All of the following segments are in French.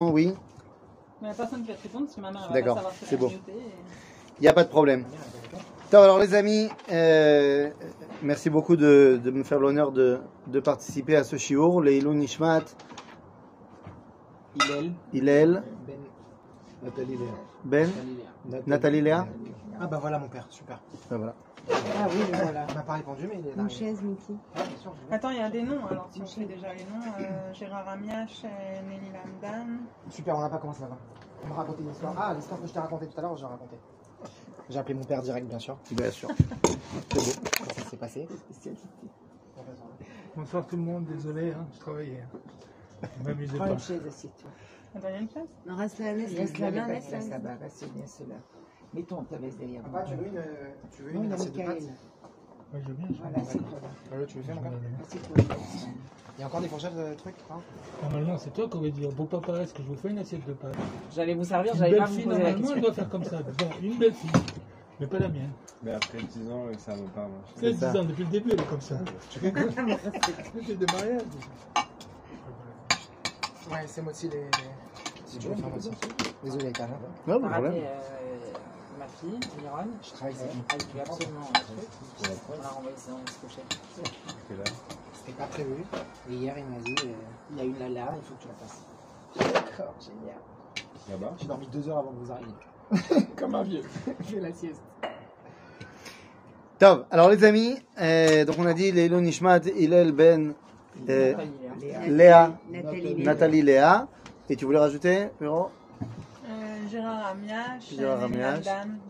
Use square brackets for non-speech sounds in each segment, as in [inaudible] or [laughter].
Oui, Mais la personne qui va te répondre, parce que ma mère elle va D'accord, c'est bon. il n'y a pas de problème. Alors, alors, les amis, euh, merci beaucoup de, de me faire l'honneur de, de participer à ce shiur, Leilou Nishmat, Hillel, Hillel, Ben, Nathalie Léa. Ben, Nathalie Léa. Ah bah voilà mon père, super. Ben voilà. Ah oui, le voilà. Il m'a pas répondu mais il est Une arrivé. chaise, Mickey. Ah, bien sûr, je- Attends, il y a des noms, alors si on fait déjà les noms, euh, [coughs] Gérard Amiach, euh, Nelly Lamdan. Super, on n'a pas commencé avant. On m'a raconté une histoire. Ah, l'histoire que je t'ai racontée tout à l'heure, j'ai raconté. J'ai appelé mon père direct, bien sûr. Bien sûr. [laughs] Comment ça s'est passé Bonsoir tout le monde, désolé, hein, je travaillais. Ne m'amusez Prends pas. une chaise, assieds-toi. Attends, il y a une place? Non, reste là, laisse, Laisse laisse la la main, main, laisse la laisse main. là-bas, reste bien cela. Mettons ta veste derrière Papa, tu moi. veux une, tu veux Non, une assiette de pâtes. Ouais, je veux bien. je veux Voilà, bien. c'est toi là. Voilà, tu veux faire encore Assieds-toi. Il y a encore des fourchettes de trucs hein Normalement, c'est toi qui aurais dit Beau papa, est-ce que je vous fais une assiette de pâtes J'allais vous servir, Une j'allais pas vous poser la normalement, elle question. doit faire comme ça. Bon, une belle fille, mais pas la mienne. Mais après 10 ans, ça ne veut pas marcher. C'est 10 ça. ans, depuis le début, elle est comme ça. [laughs] Depuis des mariages. Ouais, c'est moi aussi les. Si tu veux faire moi aussi. Désolé, hein. Non, pas de problème. Fille, Miron, Je travaille elle voulait absolument un truc. On l'a renvoyé que là, C'était pas prévu. Et hier, il m'a dit euh, il y a une alarme, il faut que tu la fasses. D'accord, génial. là-bas, J'ai dormi deux heures avant que vous arriviez. [laughs] Comme un vieux. [laughs] Je fais la sieste. Top. Alors, les amis, euh, donc on a dit Leilou Nishmat, Hillel, Ben, euh, Nathalie Léa. Nathalie. Léa. Nathalie Léa. Et tu voulais rajouter, Véro Gérard Amiach, Gérard.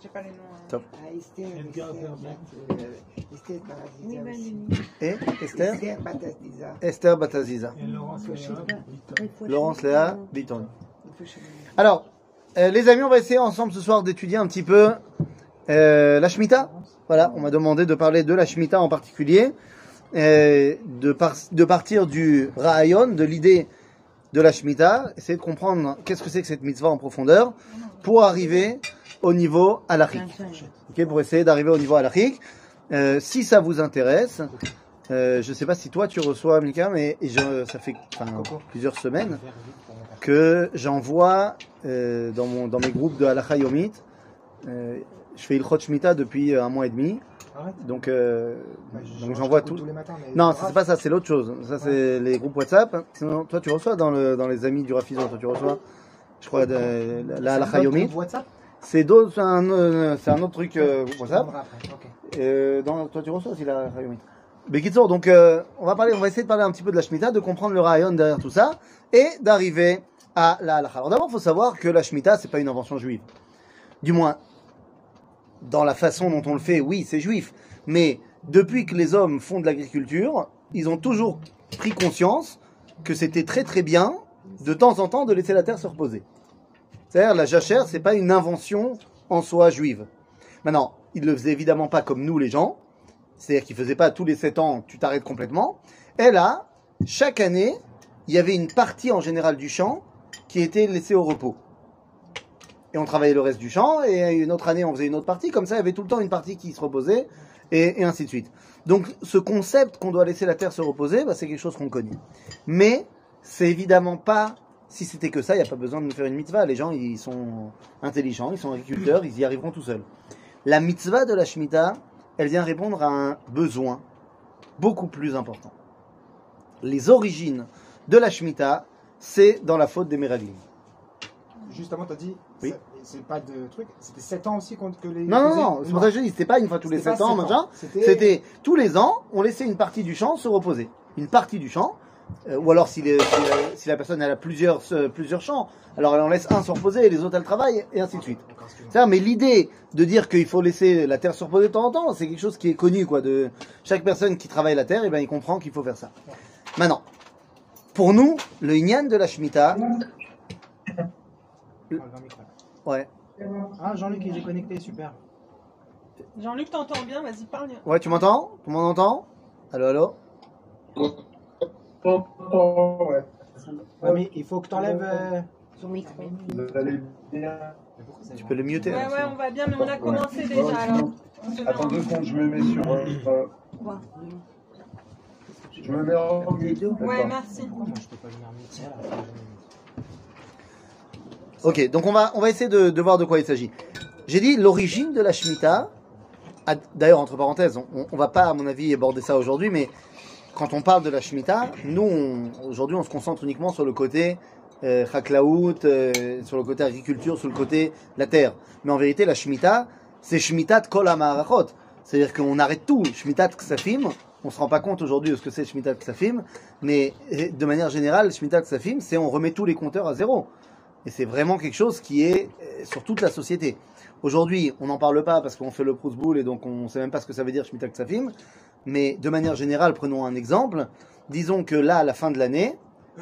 J'ai pas les noms. Top. Ah, Esther, Edgar. Et Bataziza. Esther Bataziza. Et Laurence Léa, Laurence Bitton. Alors, euh, les amis, on va essayer ensemble ce soir d'étudier un petit peu euh, la Shemitah. Voilà, on m'a demandé de parler de la Shemitah en particulier, euh, de, par- de partir du Rahayon, de l'idée de la Shemitah, essayer de comprendre qu'est-ce que c'est que cette mitzvah en profondeur, pour arriver au niveau halachique. Ok, pour essayer d'arriver au niveau halachique. Euh, si ça vous intéresse, euh, je sais pas si toi tu reçois Mika, mais je, ça fait plusieurs semaines que j'envoie euh, dans, mon, dans mes groupes de Halacha Yomit. Euh, je fais Ilchot Shmita depuis un mois et demi. Arrête. Donc, euh, donc j'envoie tout. tous les matins, mais Non, c'est pas ça, c'est l'autre chose. Ça, c'est les groupes WhatsApp. Sinon, toi, tu reçois dans, le, dans les amis du Rafizon. Toi, tu reçois, je crois, de, la notre Yomit. groupe WhatsApp C'est d'autres- un, euh, c'est un autre truc euh, WhatsApp. demanderai après, ok. Euh, dans, toi, tu reçois aussi la Halacha Yomit. Bekitsour, donc, euh, on va parler, on va essayer de parler un petit peu de la Shemitah, de comprendre le rayon derrière tout ça, et d'arriver à la Halacha. Alors d'abord, il faut savoir que la Shemitah, c'est pas une invention juive. Du moins, dans la façon dont on le fait, oui, c'est juif. Mais depuis que les hommes font de l'agriculture, ils ont toujours pris conscience que c'était très très bien, de temps en temps, de laisser la terre se reposer. C'est-à-dire, la jachère, c'est pas une invention en soi juive. Maintenant, ils le faisaient évidemment pas comme nous les gens. C'est-à-dire qu'ils faisaient pas tous les 7 ans, tu t'arrêtes complètement. Et là, chaque année, il y avait une partie en général du champ qui était laissée au repos. Et on travaillait le reste du champ, et une autre année, on faisait une autre partie. Comme ça, il y avait tout le temps une partie qui se reposait, et, ainsi de suite. Donc, ce concept qu'on doit laisser la terre se reposer, bah, c'est quelque chose qu'on connaît. Mais, c'est évidemment pas, si c'était que ça, il n'y a pas besoin de nous faire une mitzvah. Les gens, ils sont intelligents, ils sont agriculteurs, ils y arriveront tout seuls. La mitzvah de la Shemitah, elle vient répondre à un besoin beaucoup plus important. Les origines de la Shemitah, c'est dans la faute des Meraglim. Justement, t'as dit, Oui. c'est- pas de truc, c'était 7 ans aussi contre que les. Non, non, non, c'est pour ça que je dis, c'était pas une fois tous les C'était 7 pas ans, machin. C'était. Tous les ans, on laissait une partie du champ se reposer. Une partie du champ, euh, ou alors si, les- si, la- si la personne elle a plusieurs, euh, plusieurs champs, alors elle en laisse un se reposer et les autres elles travaillent, et ainsi de suite. Ça, mais l'idée de dire qu'il faut laisser la terre se reposer de temps en temps, c'est quelque chose qui est connu, quoi. De chaque personne qui travaille la terre, et ben, il comprend qu'il faut faire ça. Maintenant, pour nous, le Inyan de la Shemitah, micro. ouais, Ah, Jean-Luc, il est connecté, super. Jean-Luc, t'entends bien Vas-y, parle. ouais, tu m'entends? Tout le monde entend Allô, allô? Ouais, mais il faut que t'enlèves. euh, Son micro. Tu peux le muter. Ouais, ouais, on va bien, mais on a commencé déjà alors. Attends en- deux secondes, je me mets sur. euh, euh, je me mets en mute. Ouais, merci. Moi, je peux pas venir mixer là. Ok, donc on va, on va essayer de, voir de quoi il s'agit. J'ai dit l'origine de la Shemitah. ah, D'ailleurs, entre parenthèses, on, on va pas, à mon avis, aborder ça aujourd'hui, mais quand on parle de la Shemitah, nous, aujourd'hui, on se concentre uniquement sur le côté euh, euh, sur le côté agriculture, sur le côté la terre. Mais en vérité, la Shemitah, c'est Shemitah kol ha'marachot. C'est-à-dire qu'on arrête tout. Shemitah Ksafim, on se rend pas compte aujourd'hui de ce que c'est Shemitah Ksafim, mais euh, de manière générale, Shemitah Ksafim, c'est on remet tous les compteurs à zéro. Et c'est vraiment quelque chose qui est euh, sur toute la société. Aujourd'hui, on n'en parle pas parce qu'on fait le Proust Bowl et donc on ne sait même pas ce que ça veut dire Shemitah Ksafim. Mais de manière générale, prenons un exemple. Disons que là, à la fin de l'année,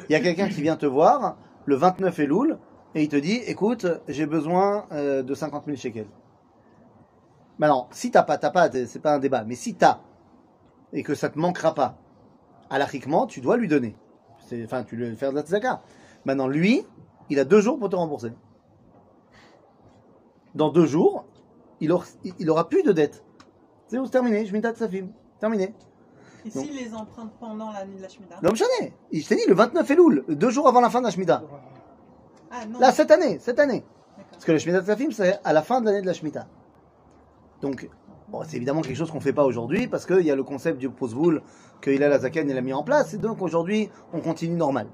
il y a quelqu'un qui vient te voir le 29 Elul et il te dit Écoute, j'ai besoin euh, de 50 000 shekels. Maintenant, si t'as pas, t'as pas, c'est pas un débat, mais si t'as et que ça te manquera pas, alachiquement, tu dois lui donner. Enfin, tu lui faire de la tzaka. Maintenant, lui, il a deux jours pour te rembourser. Dans deux jours, il aura, il aura plus de dette. C'est c'est terminé, je m'étais sa film. Terminé. Et s'il les emprunte pendant la nuit de la Shemitah L'homme chané. Je t'ai dit, le 29 Elul, deux jours avant la fin de la Shemitah. Ah non. Là, cette année, cette année. Parce que le Shemitah Tzafim, c'est à la fin de l'année de la Shemitah. Donc, bon, c'est évidemment quelque chose qu'on fait pas aujourd'hui, parce qu'il y a le concept du Prosboul que Hillel Azaken il a mis en place, et donc aujourd'hui, on continue normal.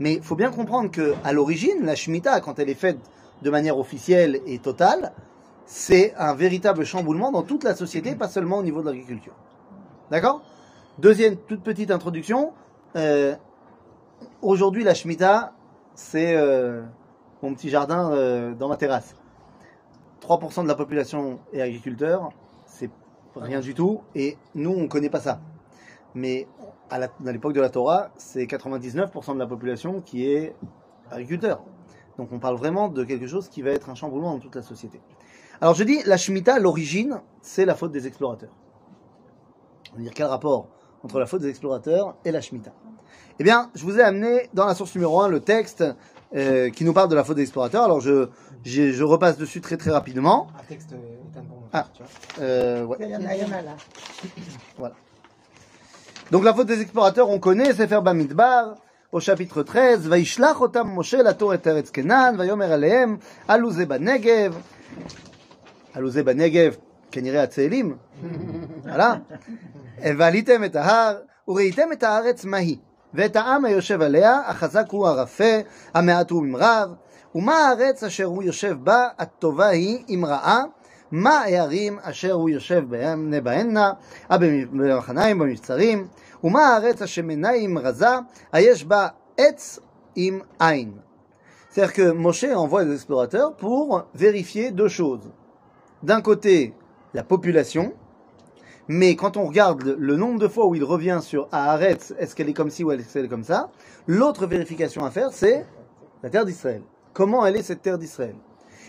Mais il faut bien comprendre que à l'origine, la Shemitah, quand elle est faite de manière officielle et totale, c'est un véritable chamboulement dans toute la société, pas seulement au niveau de l'agriculture. D'accord? Deuxième toute petite introduction. euh, aujourd'hui, la Shemitah, c'est euh, mon petit jardin euh, dans ma terrasse. 3% de la population est agriculteur, c'est rien du tout, et nous, on ne connaît pas ça. Mais à l'époque de la Torah, c'est 99% de la population qui est agriculteur. Donc on parle vraiment de quelque chose qui va être un chamboulement dans toute la société. Alors je dis, la Shemitah, l'origine, c'est la faute des explorateurs. On va dire quel rapport entre la faute des explorateurs et la Shemitah Eh bien, je vous ai amené dans la source numéro 1 le texte euh, qui nous parle de la faute des explorateurs. Alors je, repasse dessus très très rapidement. Un texte Ethan pour nous, Ah. tu vois. Euh, ouais. Il y en a, il y en a là. Donc la faute des explorateurs, on connaît, c'est faire Bamidbar, au chapitre 13, Vaishlach otam Moshe lator et Eretz Kenan, Vayomer alehem, alouze banegev, alouze banegev, כנראה הצאלים, הלאה, ועליתם את ההר, וראיתם את הארץ מה היא, ואת העם היושב עליה, החזק הוא הרפה, המעט הוא ממרב, ומה הארץ אשר הוא יושב בה, הטובה היא אם רעה, מה הערים אשר הוא יושב בהם- בהנה, במחניים, במבצרים, ומה הארץ השמנה היא אם רזה, היש בה עץ עם עין. C'est-à-dire que Moshe envoie des explorateurs pour vérifier deux choses. D'un côté, la population, mais quand on regarde le, le nombre de fois où il revient sur Haaretz, est-ce qu'elle est comme ci ou est-ce qu'elle est comme ça, l'autre vérification à faire, c'est la terre d'Israël. Comment elle est cette terre d'Israël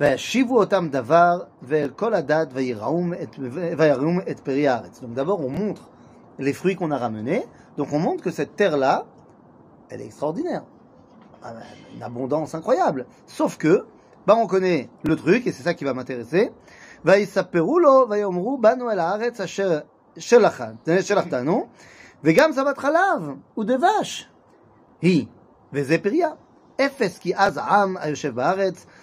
וישיבו אותם דבר, ואל כל הדת ויראום את, ויראום את פרי הארץ. Donc d'abord on montre les fruits qu'on a ramenés, donc on montre que cette terre-là, elle est extraordinaire. Ah ben, Une abondance incroyable. Sauf que, bah on connaît le truc, et c'est ça qui va m'intéresser. ויספרו לו ויאמרו באנו אל הארץ אשר שלחת- שלחתנו וגם זבת חלב ודבש היא וזה פריה אפס כי אז העם היושב בארץ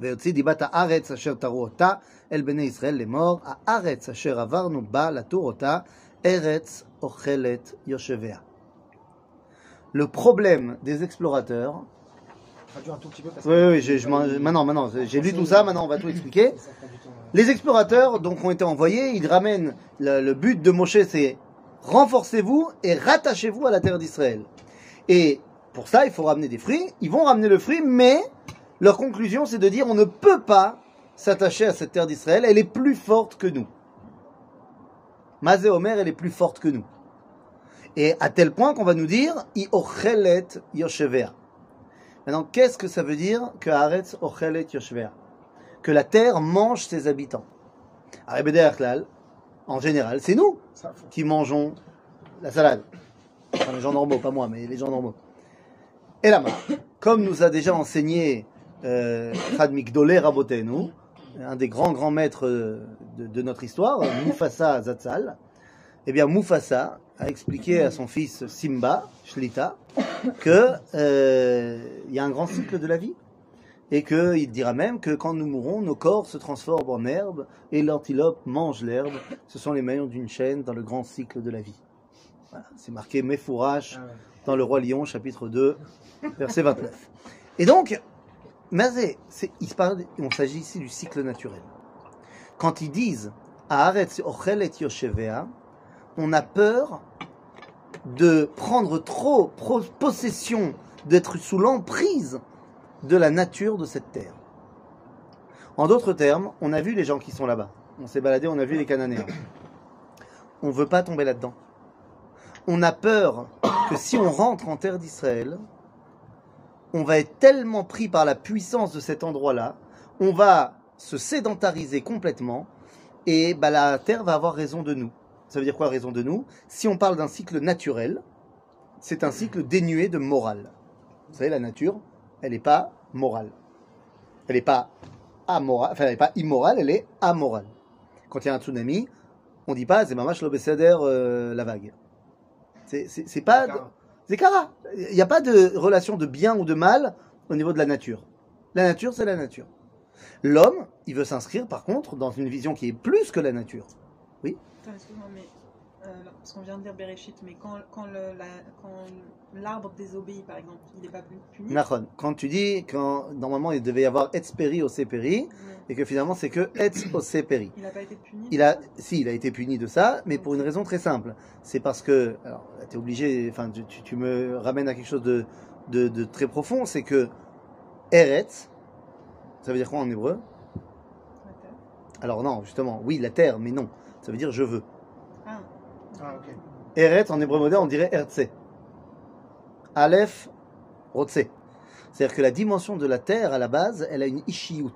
ויוציא דיבת הארץ אשר תרו אותה אל בני ישראל לאמור הארץ אשר עברנו בה לתור אותה ארץ אוכלת יושביה. Le problème des explorateurs Traduis un tout petit peu parce Oui, oui, j'ai- je m'en- maintenant, maintenant, j'ai lu tout ça, maintenant on va tout expliquer. ça prend du temps. ouais. Les explorateurs donc ont été envoyés, ils ramènent le, le but de Moshe, c'est renforcez-vous et rattachez-vous à la terre d'Israël. Et pour ça, il faut ramener des fruits. Ils vont ramener le fruit, mais leur conclusion, c'est de dire on ne peut pas s'attacher à cette terre d'Israël. Elle est plus forte que nous. Mazé Omer, elle est plus forte que nous. Et à tel point qu'on va nous dire I ochelet yoshevea. Maintenant, qu'est-ce que ça veut dire que Haaretz ochelet yoshevea que la terre mange ses habitants. En général, c'est nous qui mangeons la salade. Enfin, les gens normaux, pas moi, mais les gens normaux. Et là comme nous a déjà enseigné Chad Migdolé Rabotenu, un des grands grands maîtres euh, de, de notre histoire, Mufasa Zatzal, eh bien Mufasa a expliqué à son fils Simba, Shlita, que euh, il y a un grand cycle de la vie et qu'il dira même que quand nous mourrons, nos corps se transforment en herbe et l'antilope mange l'herbe. Ce sont les maillons d'une chaîne dans le grand cycle de la vie. Voilà, c'est marqué Mefourash Ah dans le Roi Lion, chapitre 2, verset 29. Et donc, Parle, on s'agit ici du cycle naturel. Quand ils disent on a peur de prendre trop possession, d'être sous l'emprise de la nature de cette terre. En d'autres termes, on a vu les gens qui sont là-bas. On s'est baladé, on a vu les Cananéens. On ne veut pas tomber là-dedans. On a peur que si on rentre en terre d'Israël, on va être tellement pris par la puissance de cet endroit-là, on va se sédentariser complètement et bah, la terre va avoir raison de nous. Ça veut dire quoi raison de nous? Si on parle d'un cycle naturel, c'est un cycle dénué de morale. Vous savez, la nature, elle n'est pas morale. Elle n'est pas enfin, pas immorale, elle est amorale. Quand il y a un tsunami, on dit pas c'est mamash l'obécédère la vague. C'est pas C'est kara. Il n'y a pas de relation de bien ou de mal au niveau de la nature. La nature, c'est la nature. L'homme, il veut s'inscrire par contre dans une vision qui est plus que la nature. Mais euh, parce qu'on vient de dire Bereshit, mais quand, la- l'arbre désobéit, par exemple, il n'est pas plus puni. Quand tu dis quand normalement il devait y avoir etsperi au seperi et que finalement c'est que etz au seperi. Il n'a pas été puni. Il a, si, il a été puni de ça, mais pour une raison très simple. C'est parce que, alors, t'es obligé, enfin, tu, tu- tu me ramènes à quelque chose de, de, de très profond, c'est que Eretz, ça veut dire quoi en hébreu? La terre. Alors non, justement, oui, la terre, mais non. Ça veut dire je veux. Ah, Ah, ok. Eretz, en hébreu moderne, on dirait Ertse. Aleph, Rotse. C'est-à-dire que la dimension de la terre, à la base, elle a une ishiyut.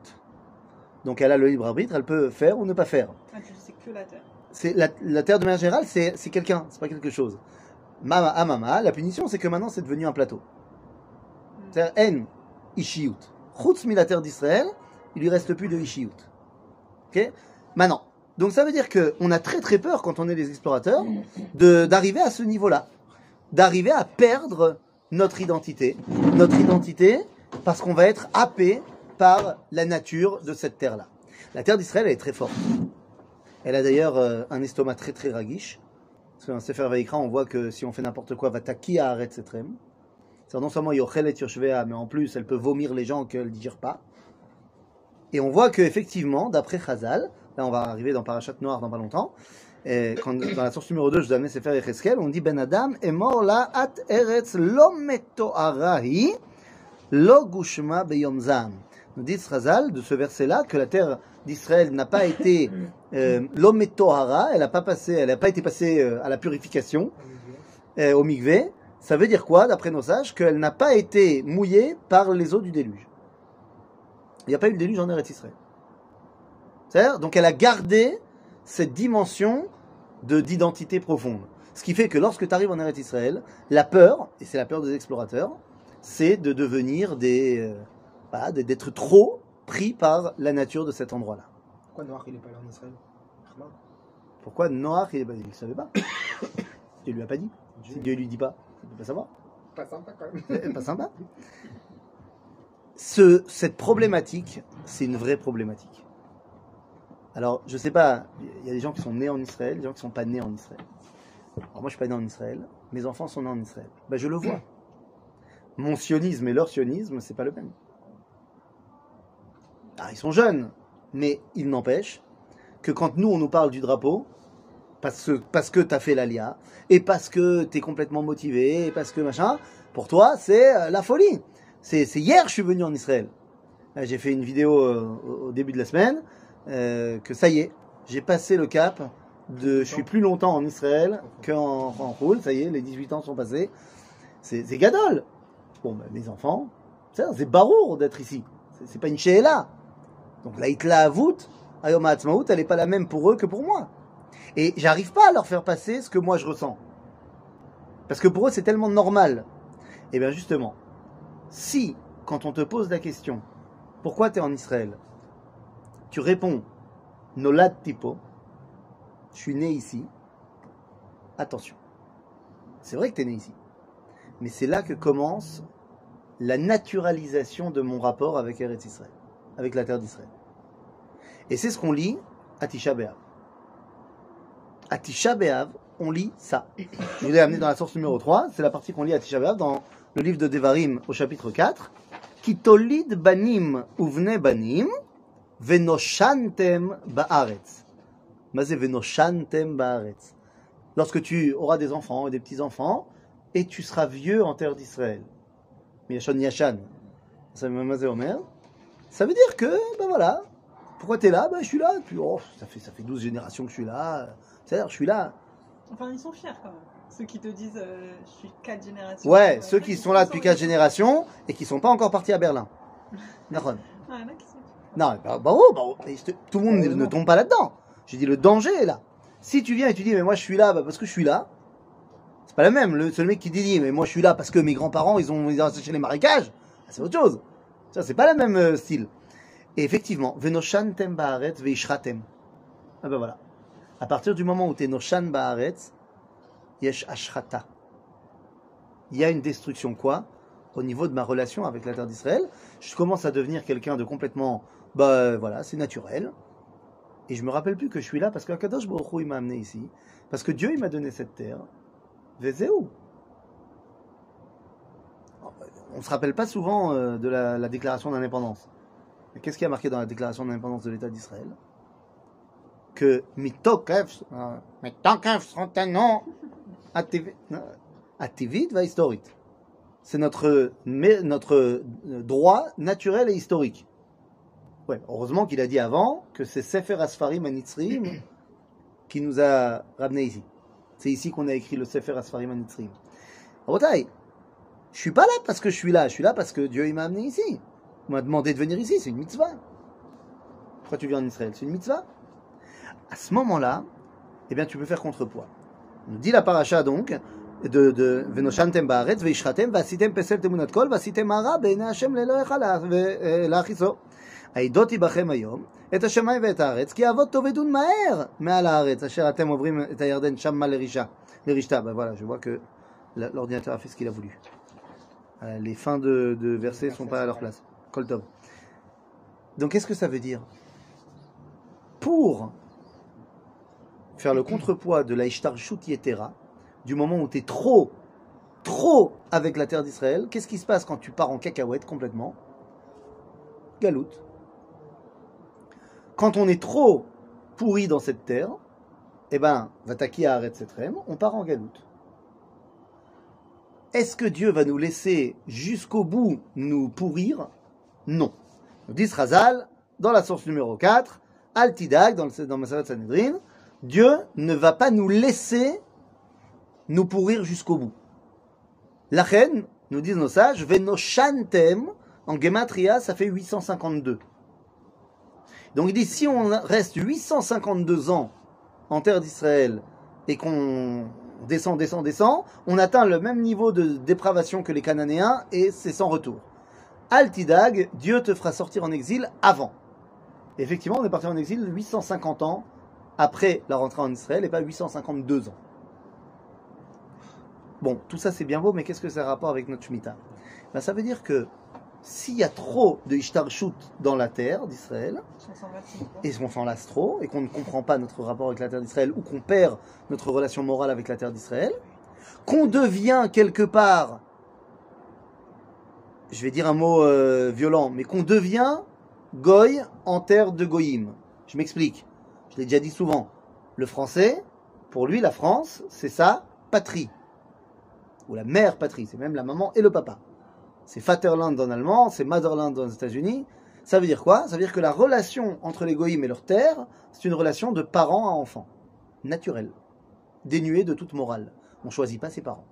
Donc elle a le libre arbitre, elle peut faire ou ne pas faire. ah, sais que la terre. c'est la, la terre de manière générale, c'est c'est quelqu'un, c'est pas quelque chose. Mama, ah mama, la punition, c'est que maintenant c'est devenu un plateau. C'est-à-dire en ishiyut. Chutz la terre d'Israël, il lui reste plus de ishiyut. Ok? Maintenant, donc ça veut dire que on a très très peur quand on est des explorateurs d'arriver à ce niveau-là, d'arriver à perdre notre identité, notre identité parce qu'on va être happé par la nature de cette terre-là. La terre d'Israël elle est très forte. Elle a d'ailleurs euh, un estomac très très raguiche. Parce que dans Sefer Vaikra, on voit que si on fait n'importe quoi, va taki à arrêter setrem. C'est non seulement yochelet yoshvea, mais en plus elle peut vomir les gens qu'elle ne digère pas. Et on voit que effectivement, d'après Chazal, là on va arriver dans Parachat Noir dans pas longtemps, et quand, dans la source numéro 2, je vous ai amené Sefer on dit Ben Adam est mort là at eretz lo meto arahi lo gushma beyom zam. Nous dit Chazal de ce verset-là que la terre d'Israël n'a pas été [laughs] euh, elle n'a pas passé, elle n'a pas été passée euh, à la purification, euh, au migvé. Ça veut dire quoi, d'après nos sages, qu'elle n'a pas été mouillée par les eaux du déluge? Il n'y a pas eu le déluge en Eretz Israël. Donc elle a gardé cette dimension de d'identité profonde. Ce qui fait que lorsque tu arrives en Eretz Israël, la peur, et c'est la peur des explorateurs, c'est de devenir des, euh, de- d'être trop pris par la nature de cet endroit-là. Pourquoi Noir il est pas allé en Israël? Pourquoi? Noach, il ne savait pas [coughs] Dieu lui a pas dit. Si Dieu. Dieu lui dit pas, il ne peut pas savoir. Pas sympa quand même. [laughs] Pas sympa. Ce, cette problématique, c'est une vraie problématique. Alors, je sais pas, il y a des gens qui sont nés en Israël, des gens qui sont pas nés en Israël. Alors, moi, je suis pas né en Israël, mes enfants sont nés en Israël. Ben, je le vois. Mon sionisme et leur sionisme, c'est pas le même. Ah, ils sont jeunes, mais il n'empêche que quand nous, on nous parle du drapeau, parce que, parce que tu as fait l'ALIA, et parce que tu es complètement motivé, et parce que machin, pour toi, c'est euh, la folie. C'est hier je suis venu en Israël. J'ai fait une vidéo euh, au début de la semaine, euh, que ça y est, j'ai passé le cap de je suis plus longtemps en Israël qu'en en roule, ça y est, les 18 ans sont passés. C'est gadol. Bon, ben, mes enfants, c'est barour d'être ici. C'est- pas une là. Donc la Hitla Avut, Ayom elle n'est pas la même pour eux que pour moi. Et j'arrive pas à leur faire passer ce que moi je ressens. Parce que pour eux, c'est tellement normal. Et bien justement, si, quand on te pose la question, pourquoi tu es en Israël? Tu réponds, Nolad Tipo, je suis né ici. Attention, c'est vrai que tu es né ici. Mais c'est là que commence la naturalisation de mon rapport avec Eretz Israël, avec la terre d'Israël. Et c'est ce qu'on lit à Tisha B'Av. À Tisha B'Av, on lit ça. Je vous l'ai amené dans la source numéro 3, c'est la partie qu'on lit à Tisha B'Av dans le livre de Devarim au chapitre 4. Kitolid banim uvne banim venoshantem ba'aretz. Mazé venoshantem ba'aretz. Lorsque tu auras des enfants et des petits-enfants, et tu seras vieux en terre d'Israël. Yashan Yashan. Ça veut dire que, ben voilà, pourquoi tu es là? Ben je suis là. Puis, oh, ça, fait, ça fait 12 générations que je suis là. C'est-à-dire, je suis là. Enfin, ils sont fiers quand même. Ceux qui te disent euh, je suis 4 générations. Ouais, Euh, ceux qui sont là depuis 4 générations et qui sont pas encore partis à Berlin. [laughs] D'accord. Ah, il y en a qui sont. Non, bah, bah, oh, bah, oh, je tout le monde ne tombe pas là-dedans. J'ai dit, le danger est là. Si tu viens et tu dis, mais moi je suis là bah, parce que je suis là, c'est pas la même. Le, c'est le mec qui dit, mais moi je suis là parce que mes grands-parents ils ont ils les marécages, Ah, c'est autre chose. Ça, c'est pas la même euh, style. Et effectivement, venoshantem ba'aretz veishratem. Ah ben voilà. À partir du moment où tu es noshan ba'aretz, yesh ashrata. Il y a une destruction quoi? Au niveau de ma relation avec la terre d'Israël, je commence à devenir quelqu'un de complètement, bah voilà, c'est naturel. Et je me rappelle plus que je suis là parce que Akadosh Baruch il m'a amené ici, parce que Dieu il m'a donné cette terre. Vezéou. On se rappelle pas souvent euh, de la, la déclaration d'indépendance. Mais qu'est-ce qui a marqué dans la déclaration d'indépendance de l'État d'Israël? Que mitokef, euh, spontanément, ativ- non, ativit va historique. C'est notre, notre euh, droit naturel et historique. Ouais, heureusement qu'il a dit avant que c'est Sefer Asfarim Anitzrim qui nous a ramenés ici. C'est ici qu'on a écrit le Sefer Asfarim Anitzrim. Rotaï, je suis pas là parce que je suis là, je suis là parce que Dieu m'a amené ici. Il m'a demandé de venir ici, c'est une mitzvah. Pourquoi tu viens en Israël? C'est une mitzvah. À ce moment-là, eh bien, tu peux faire contrepoids. On nous dit la paracha donc de de venoshantem baaretz veishratem vasitem pesel temunat kol vasitem hara be'enei Hashem le'elohecha la- ve- eh, לאחיסו. העדות עבכם היום את השמיים ואת הארץ, כי אבות תאבדון מהר מעל הארץ, אשר אתם עוברים את הירדן שמה לרישה, לרשתה. Ben voilà, je vois que la- l'ordinateur a fait ce qu'il a voulu. Euh, Les fins de, de versets sont pas à leur place. Kol tov. Donc qu'est-ce que ça veut dire Pour faire le contrepoids de la Ishtarshut Yetera, du moment où tu es trop, trop avec la terre d'Israël, qu'est-ce qui se passe quand tu pars en cacahuète complètement Galoute. Quand on est trop pourri dans cette terre, eh ben, Vataki cette rème, on part en galoute. Est-ce que Dieu va nous laisser jusqu'au bout nous pourrir? Non. Nous dit Razal, dans la source numéro 4, Altidag, dans, le, dans Sanhedrin, Dieu ne va pas nous laisser nous pourrir jusqu'au bout. La reine, nous disent nos sages, Venoshantem, en Gematria, ça fait 852. Donc il dit, si on reste 852 ans en terre d'Israël et qu'on descend, descend, descend, on atteint le même niveau de dépravation que les Cananéens et c'est sans retour. Altidag, Dieu te fera sortir en exil avant. Effectivement, on est parti en exil 850 ans après la rentrée en Israël et pas 852 ans. Bon, tout ça c'est bien beau, mais qu'est-ce que ça a rapport avec notre Shemitah? Ben, Ça veut dire que s'il y a trop de Ishtarshut dans la terre d'Israël, et qu'on s'en lasse trop, et qu'on ne comprend pas notre rapport avec la terre d'Israël, ou qu'on perd notre relation morale avec la terre d'Israël, qu'on devient quelque part, je vais dire un mot euh, violent, mais qu'on devient goy en terre de goyim. Je m'explique. Je l'ai déjà dit souvent. Le français, pour lui, la France, c'est sa patrie. Ou la mère patrie, c'est même la maman et le papa. C'est Vaterland en allemand, c'est Motherland aux États-Unis. Ça veut dire quoi? Ça veut dire que la relation entre les goïms et leur terre, c'est une relation de parent à enfant. Naturelle. Dénuée de toute morale. On ne choisit pas ses parents.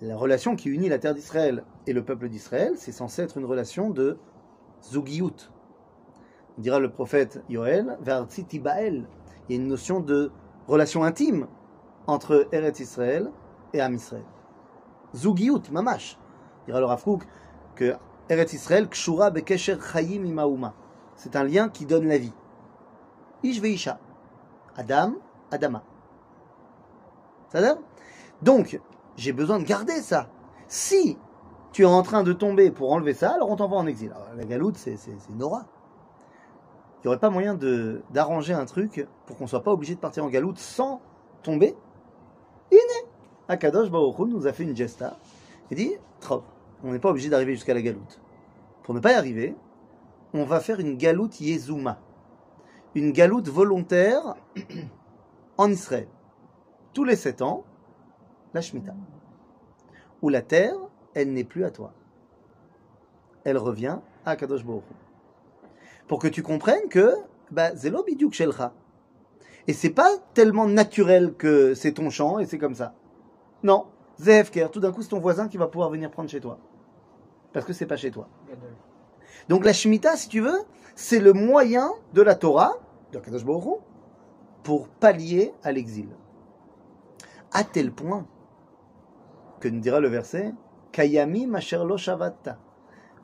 La relation qui unit la terre d'Israël et le peuple d'Israël, c'est censé être une relation de Zugiyut. On dira le prophète Yoel, Ve'artziti Bael. Il y a une notion de relation intime entre Eretz Israël et Am Israël. Zugiyut, mamash. Dira le Rav Kook que Eretz Israël, Kshura Bekesher Chayim Imauma. C'est un lien qui donne la vie. Ish veisha. Adam, Adama. Ça va Donc, j'ai besoin de garder ça. Si tu es en train de tomber pour enlever ça, alors on t'envoie en exil. La galoute, c'est Nora. Il n'y aurait pas moyen d'arranger un truc pour qu'on soit pas obligé de partir en galoute sans tomber Akadosh Baruch nous a fait une gesta. Il dit, trop, on n'est pas obligé d'arriver jusqu'à la galoute. Pour ne pas y arriver, on va faire une galoute Yezuma. Une galoute volontaire [clears throat] en Israël. Tous les sept ans, la Shemitah. Où la terre, elle n'est plus à toi. Elle revient à Kadosh Baruch. Pour que tu comprennes que, bah, zelo bidyuk shelcha. Et c'est pas tellement naturel que c'est ton champ et c'est comme ça. Non, Zefker, tout d'un coup c'est ton voisin qui va pouvoir venir prendre chez toi. Parce que c'est pas chez toi. Donc la Shemitah, si tu veux, c'est le moyen de la Torah, de Kadosh Baruch pour pallier à l'exil. À tel point que nous dira le verset, Kayami Masher Lo Shavatta.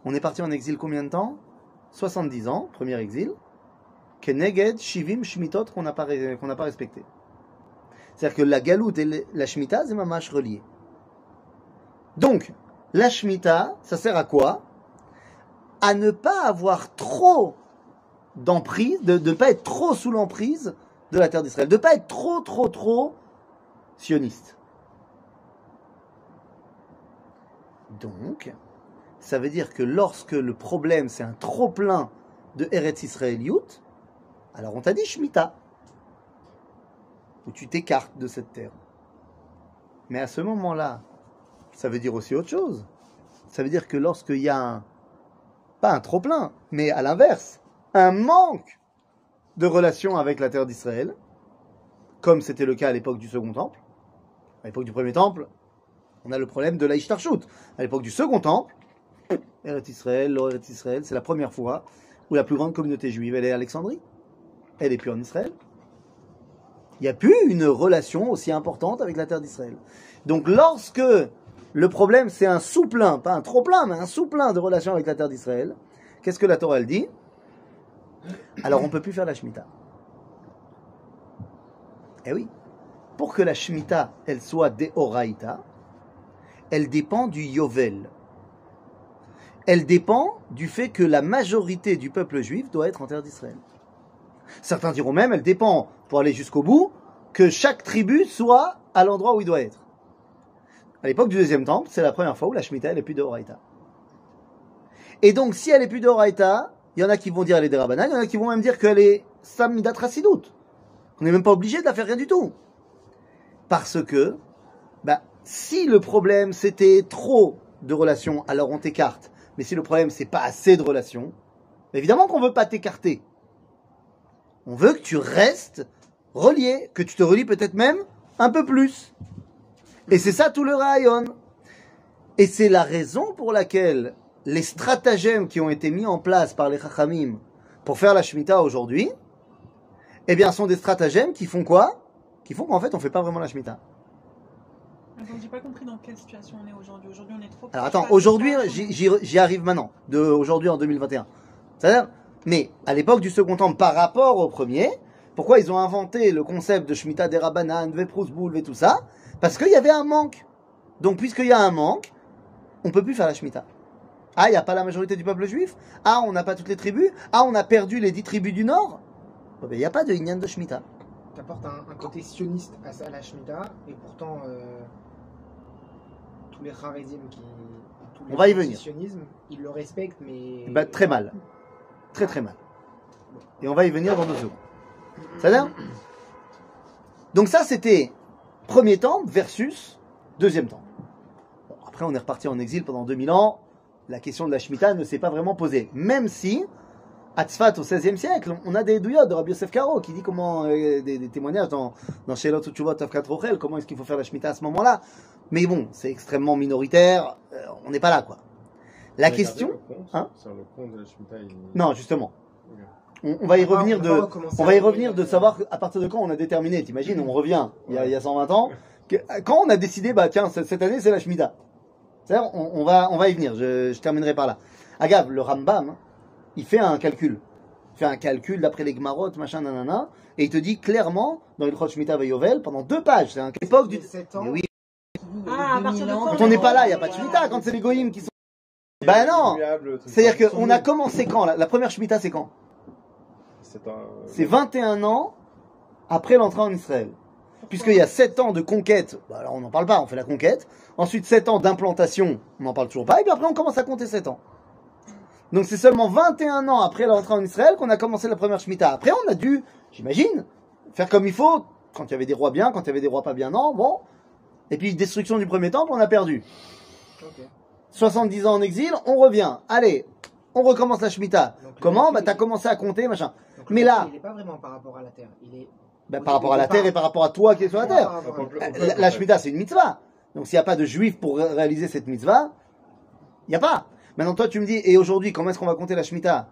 On est parti en exil combien de temps? 70 ans, premier exil. Keneged Shivim Shmitot qu'on n'a pas respecté. C'est-à-dire que la galoute et la Shemitah, c'est mamash relié. Donc, la Shemitah, ça sert à quoi? À ne pas avoir trop d'emprise, de ne pas être trop sous l'emprise de la terre d'Israël, de ne pas être trop, trop, trop sioniste. Donc, ça veut dire que lorsque le problème c'est un trop plein de Eretz Israéliout, alors on t'a dit Shemitah, où tu t'écartes de cette terre. Mais à ce moment-là, ça veut dire aussi autre chose. Ça veut dire que lorsqu'il y a pas un trop plein, mais à l'inverse, un manque de relation avec la terre d'Israël, comme c'était le cas à l'époque du Second Temple, à l'époque du Premier Temple, on a le problème de l'Aishtarshut. À l'époque du Second Temple, Eretz Israël, Israël, c'est la première fois où la plus grande communauté juive, elle est à Alexandrie. Elle est plus en Israël. Il n'y a plus une relation aussi importante avec la terre d'Israël. Donc lorsque le problème c'est un sous-plein, pas un trop-plein, mais un sous-plein de relation avec la terre d'Israël, qu'est-ce que la Torah elle dit? Alors on ne peut plus faire la Shemitah. Eh oui, pour que la Shemitah elle soit Deoraita, elle dépend du Yovel. Elle dépend du fait que la majorité du peuple juif doit être en terre d'Israël. Certains diront même, elle dépend, pour aller jusqu'au bout, que chaque tribu soit à l'endroit où il doit être. À l'époque du deuxième temple, c'est la première fois où la Shemitah elle est plus de Horaïta. Et donc, si elle est plus de Horaïta, il y en a qui vont dire elle est des il y en a qui vont même dire qu'elle est Samidat Rassidout. On n'est même pas obligé de la faire rien du tout. Parce que, bah, si le problème c'était trop de relations, alors on t'écarte. Mais si le problème c'est pas assez de relations, évidemment qu'on veut pas t'écarter. On veut que tu restes relié, que tu te relis peut-être même un peu plus. Et c'est ça tout le rayon. Et c'est la raison pour laquelle les stratagèmes qui ont été mis en place par les Chachamim pour faire la Shemitah aujourd'hui, eh bien, sont des stratagèmes qui font quoi? Qui font qu'en fait, on fait pas vraiment la Shemitah. Donc j'ai pas compris dans quelle situation on est aujourd'hui. Aujourd'hui on est trop. Alors attends, aujourd'hui, j'y- arrive maintenant, de aujourd'hui en 2021. C'est-à-dire, mais à l'époque du Second Temple, par rapport au premier, pourquoi ils ont inventé le concept de Shemitah des Rabbanan, Veprusboul et tout ça? Parce qu'il y avait un manque. Donc puisqu'il y a un manque, on peut plus faire la Shemitah. Ah, il n'y a pas la majorité du peuple juif? Ah, on n'a pas toutes les tribus? Ah, on a perdu les dix tribus du Nord? Oh, ben, Il n'y a pas de Inyan de Shemitah. Tu apportes un, un côté sioniste à, ça- à la Shemitah, et pourtant, euh, tous les Haredim qui. tous les On va y venir. sionisme, ils le respectent, mais. Bah, très mal. Très très mal. Et on va y venir dans deux secondes. Ça va? Donc ça, c'était premier temple versus deuxième temple. Bon, après, on est reparti en exil pendant 2000 ans. La question de la Shemitah ne s'est pas vraiment posée. Même si, à Tzfat, au XVIe siècle, on a des douillots de Rabbi Yosef Karo qui dit comment, euh, des, témoignages dans, dans Shelot Utshuvot Tavkat Rochel, comment est-ce qu'il faut faire la Shemitah à ce moment-là. Mais bon, c'est extrêmement minoritaire. euh, on n'est pas là, quoi. La question... le compte, Hein Sur le compte de la Shemitah, il... Non, justement. On, on va y revenir de, on va y revenir de savoir à partir de quand on a déterminé. T'imagines, on revient il y, a, il y a 120 ans. que- quand on a décidé, bah tiens, cette année c'est la Shemitah. C'est-à-dire, on, on va, on va y venir. Je, je terminerai par là. Agave, le Rambam, il fait un calcul. Il fait un calcul d'après les Gmarot, machin, nanana, et il te dit clairement dans Ilchot Shemitah Veyovel pendant deux pages. C'est un époque du. Les sept ans, Mais oui, Ah, à partir de quand quand on n'est pas là, il n'y a pas de Shemitah. Quand c'est les Goïms qui sont. Bah non. C'est-à-dire qu'on a commencé quand la, la première Shemitah, c'est quand? C'est un- C'est 21 ans après l'entrée en Israël. Puisqu'il y a 7 ans de conquête, bah alors on n'en parle pas, on fait la conquête. Ensuite 7 ans d'implantation, on n'en parle toujours pas. Et puis après on commence à compter 7 ans. Donc c'est seulement 21 ans après l'entrée en Israël qu'on a commencé la première Shemitah. Après on a dû, j'imagine, faire comme il faut, quand il y avait des rois bien, quand il y avait des rois pas bien, non, bon. Et puis destruction du premier temple, on a perdu. ok. 70 ans en exil, on revient. Allez, on recommence la Shemitah. Donc, Comment Bah t'as commencé à compter, machin. donc, Mais là- Il n'est pas vraiment par rapport à la terre. Il est. Bah, par rapport à la terre et par rapport à toi qui es sur la terre. La, la Shemitah, c'est une mitzvah. Donc s'il n'y a pas de juifs pour ré- réaliser cette mitzvah, il n'y a pas. Maintenant, toi, tu me dis, et aujourd'hui, comment est-ce qu'on va compter la Shemitah?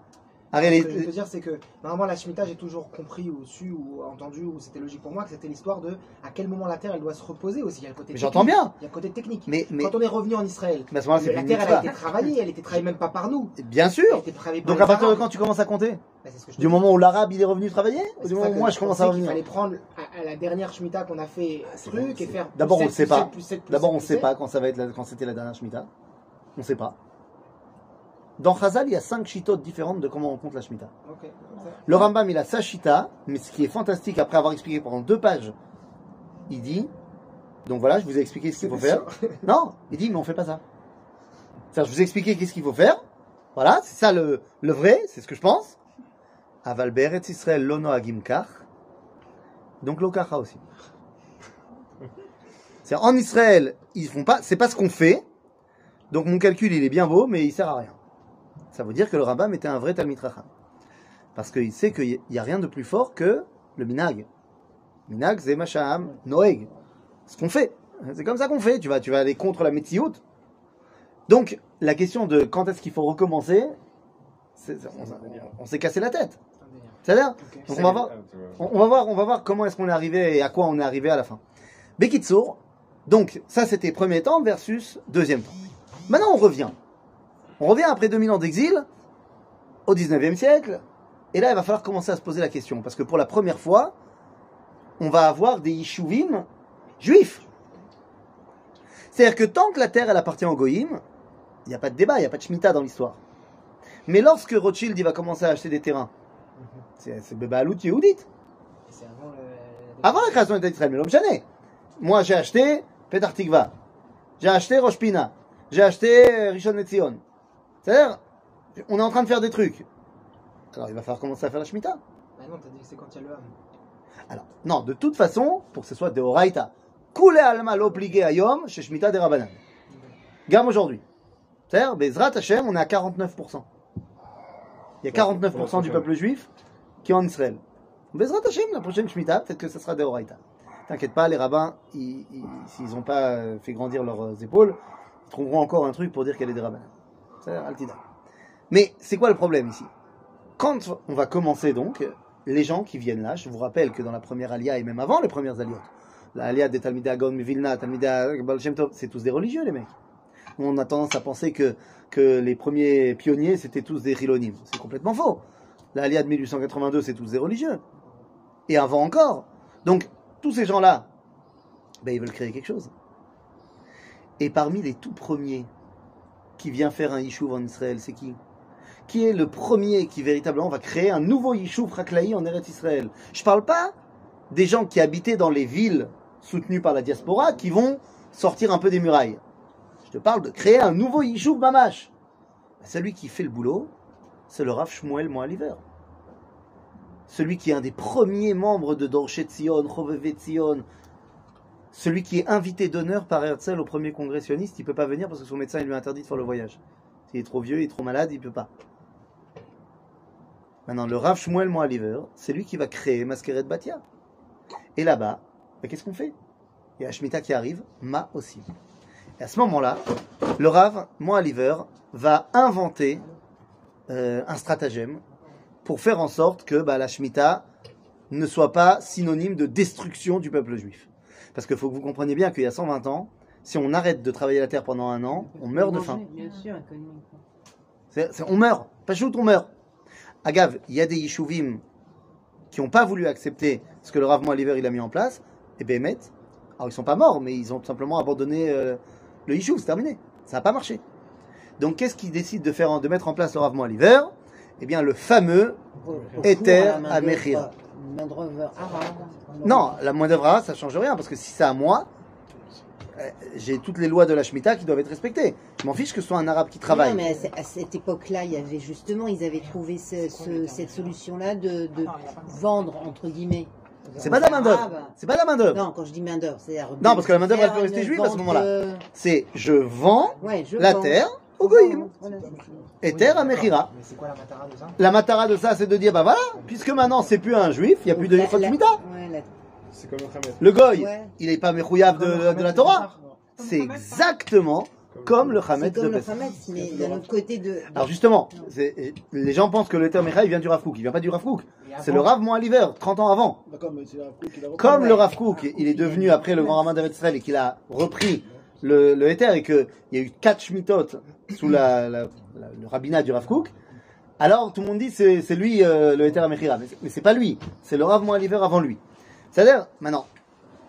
Arrête, Ce que je veux te dire, c'est que normalement, la Shemitah, j'ai toujours compris ou su ou entendu, ou c'était logique pour moi, que c'était l'histoire de à quel moment la terre elle doit se reposer aussi. Il y a le côté j'entends bien. Il y a le côté technique. Mais, mais, Quand on est revenu en Israël, mais à ce la terre elle a été travaillée, elle était travaillée même pas par nous. Bien sûr. Donc à partir de quand tu commences à compter Bah, ce que Du moment où l'arabe il est revenu travailler Ou du moment où moi je commence à revenir fallait prendre à, à la dernière Shemitah qu'on a fait c'est truc et faire. D'abord, on ne sait plus pas. D'abord, on ne sait pas quand ça va être quand c'était la dernière Shemitah. On ne sait pas. Dans Chazal, il y a cinq chitotes différentes de comment on compte la Shemitah. Le Rambam, il a sa chita, mais ce qui est fantastique, après avoir expliqué pendant deux pages, il dit, donc voilà, je vous ai expliqué ce qu'il faut faire. [laughs] Non, il dit, mais on fait pas ça. C'est-à-dire, je vous ai expliqué qu'est-ce qu'il faut faire. Voilà, c'est ça le, le vrai, c'est ce que je pense. Aval be'eretz Israël lono agim kach. Donc l'okacha aussi. C'est en Israël, ils font pas, c'est pas ce qu'on fait. Donc mon calcul, il est bien beau, mais il sert à rien. Ça veut dire que le Rambam était un vrai Talmid Racham. Parce qu'il sait qu'il n'y a rien de plus fort que le minag. Minag, c'est macham, noeg. Ce qu'on fait. C'est comme ça qu'on fait. Tu vas, tu vas aller contre la métiout. Donc, la question de quand est-ce qu'il faut recommencer, c'est- on, on s'est cassé la tête. C'est-à-dire, donc on va voir, on va voir, on va voir comment est-ce qu'on est arrivé et à quoi on est arrivé à la fin. Bekitsour, donc ça c'était premier temps versus deuxième temps. Maintenant on revient. On revient après 2000 ans d'exil au 19e siècle et là il va falloir commencer à se poser la question parce que pour la première fois on va avoir des Yishuvim juifs. C'est-à-dire que tant que la terre elle appartient aux Goïm, il n'y a pas de débat, il n'y a pas de Shemitah dans l'histoire. Mais lorsque Rothschild il va commencer à acheter des terrains, c'est Bebaalut Yehudit. Avant la création d'État d'Israël, mais l'homme jamais. Moi, j'ai acheté Petar Tikva. J'ai acheté Rosh Pina. J'ai acheté euh, Rishon LeZion. C'est-à-dire, on est en train de faire des trucs. Alors, il va falloir commencer à faire la Shemitah. Ah non, t'as dit que c'est quand il y a le Ham. Alors, non, de toute façon, pour que ce soit de Horaïta, Koule Alma l'obligé Ayom chez Shemitah des Rabbanan. Gamme aujourd'hui. C'est-à-dire, Bezrat Hashem, on est à 49%. Il y a 49% du peuple juif qui est en Israël. Bezrat Hashem, la prochaine Shemitah, peut-être que ce sera des Horaïta. T'inquiète pas, les rabbins, ils- ils- s'ils n'ont pas euh, fait grandir leurs euh, épaules, ils trouveront encore un truc pour dire qu'elle est des rabbins. Mais c'est quoi le problème ici? Quand on va commencer donc, les gens qui viennent là, je vous rappelle que dans la première alia et même avant les premières aliotes, la Aliyah des Talmidei Vilna, Talmidei c'est tous des religieux, les mecs. On a tendance à penser que, que les premiers pionniers, c'était tous des Chilonim. C'est complètement faux. La Aliyah de 1882, c'est tous des religieux. Et avant encore. Donc, tous ces gens-là, ben, ils veulent créer quelque chose. Et parmi les tout premiers qui vient faire un Yishuv en Israël, c'est qui? Qui est le premier qui véritablement va créer un nouveau Yishuv Raklaï en Eretz Israël? Je parle pas des gens qui habitaient dans les villes soutenues par la diaspora qui vont sortir un peu des murailles. Je te parle de créer un nouveau Yishuv Mamash. Celui qui fait le boulot, c'est le Rav Shmuel Moaliver. Celui qui est un des premiers membres de Chovevet Tzion, celui qui est invité d'honneur par Herzl au premier congressionniste, il peut pas venir parce que son médecin il lui interdit de faire le voyage. S'il est trop vieux, il est trop malade, il peut pas. Maintenant, le Rav Shmuel Moaliver, c'est lui qui va créer Maskeret Batia. Et là-bas, ben, qu'est-ce qu'on fait? Il y a Shemitah qui arrive, Ma aussi. Et à ce moment-là, le Rav Moaliver va inventer euh, un stratagème pour faire en sorte que bah, la Shemitah ne soit pas synonyme de destruction du peuple juif. Parce qu'il faut que vous compreniez bien qu'il y a 120 ans, si on arrête de travailler la terre pendant un an, on meurt de faim. C'est- c'est- on meurt. Pas shoot, on meurt. Agave, il y a des yishuvim qui n'ont pas voulu accepter ce que le Rav Moaliver il a mis en place, et Bémet, alors ils sont pas morts, mais ils ont tout simplement abandonné euh, le yishuv, c'est terminé. Ça n'a pas marché. Donc qu'est-ce qu'ils décident de faire, de mettre en place le Rav Moaliver Eh bien le fameux Éther à Mechira. Main d'œuvre arabe. Non, la main d'œuvre arabe, ça change rien, parce que si c'est à moi, euh, j'ai toutes les lois de la Shemitah qui doivent être respectées. Je m'en fiche que ce soit un arabe qui travaille. Non, mais à, ce- à cette époque-là, il y avait justement, ils avaient trouvé ce- ce- cette solution-là de, de vendre, entre guillemets. C'est pas de la main d'œuvre. C'est pas de la main d'œuvre. Non, quand je dis main d'œuvre, c'est Non, parce que la main d'œuvre, elle peut rester juive à ce moment-là. euh, C'est je vends Ouais, je la vends. terre au goïm. Voilà, c'est ça. Et terre à Mechira. Mais c'est quoi la matara de ça La matara de ça, c'est de dire, bah voilà, puisque maintenant c'est plus un juif, il n'y a plus de La- C'est comme le. Le goy, il n'est pas Mechouyav de, la Torah. C'est exactement comme le Hametz de comme le Pessah. Hametz, mais d'un autre côté de. Alors justement, les gens pensent que le terme vient du Rav Kook. Il vient pas du Rav Kook. C'est le Rav Moaliver, 30 ans avant. A repris. Comme le Rav Kook, il est devenu après le grand rabbin d'Eretz Israël et qu'il a repris le, le Héter et qu'il y a eu quatre Shmitot sous la, le rabbinat du Rav Kook, alors tout le monde dit c'est lui euh, le Héter Amechira. Mais, mais c'est pas lui, c'est le Rav Moaliver avant lui. C'est-à-dire, maintenant,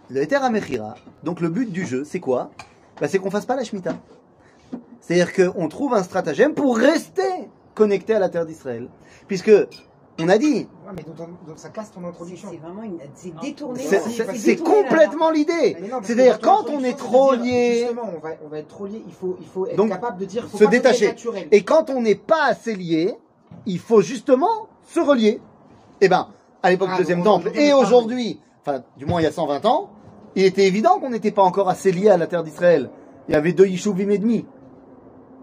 le Héter Amechira, donc le but du jeu, c'est quoi? Bah, C'est qu'on fasse pas la Shemitah. C'est-à-dire qu'on trouve un stratagème pour rester connecté à la terre d'Israël. Puisque, on a dit, Ouais, mais donc, donc ça casse ton introduction. c'est vraiment une. C'est détourné. c'est- complètement l'idée. C'est-à-dire, quand on est trop lié, Justement, on va, on va être trop lié, il faut, il faut être Donc, capable de dire faut se pas détacher. Et quand on n'est pas assez lié, il faut justement se relier. Eh ben, à l'époque Ah, du deuxième donc temple et aujourd'hui, enfin, du moins il y a 120 ans, il était évident qu'on n'était pas encore assez lié à la terre d'Israël. Il y avait deux Yishuvim et demi.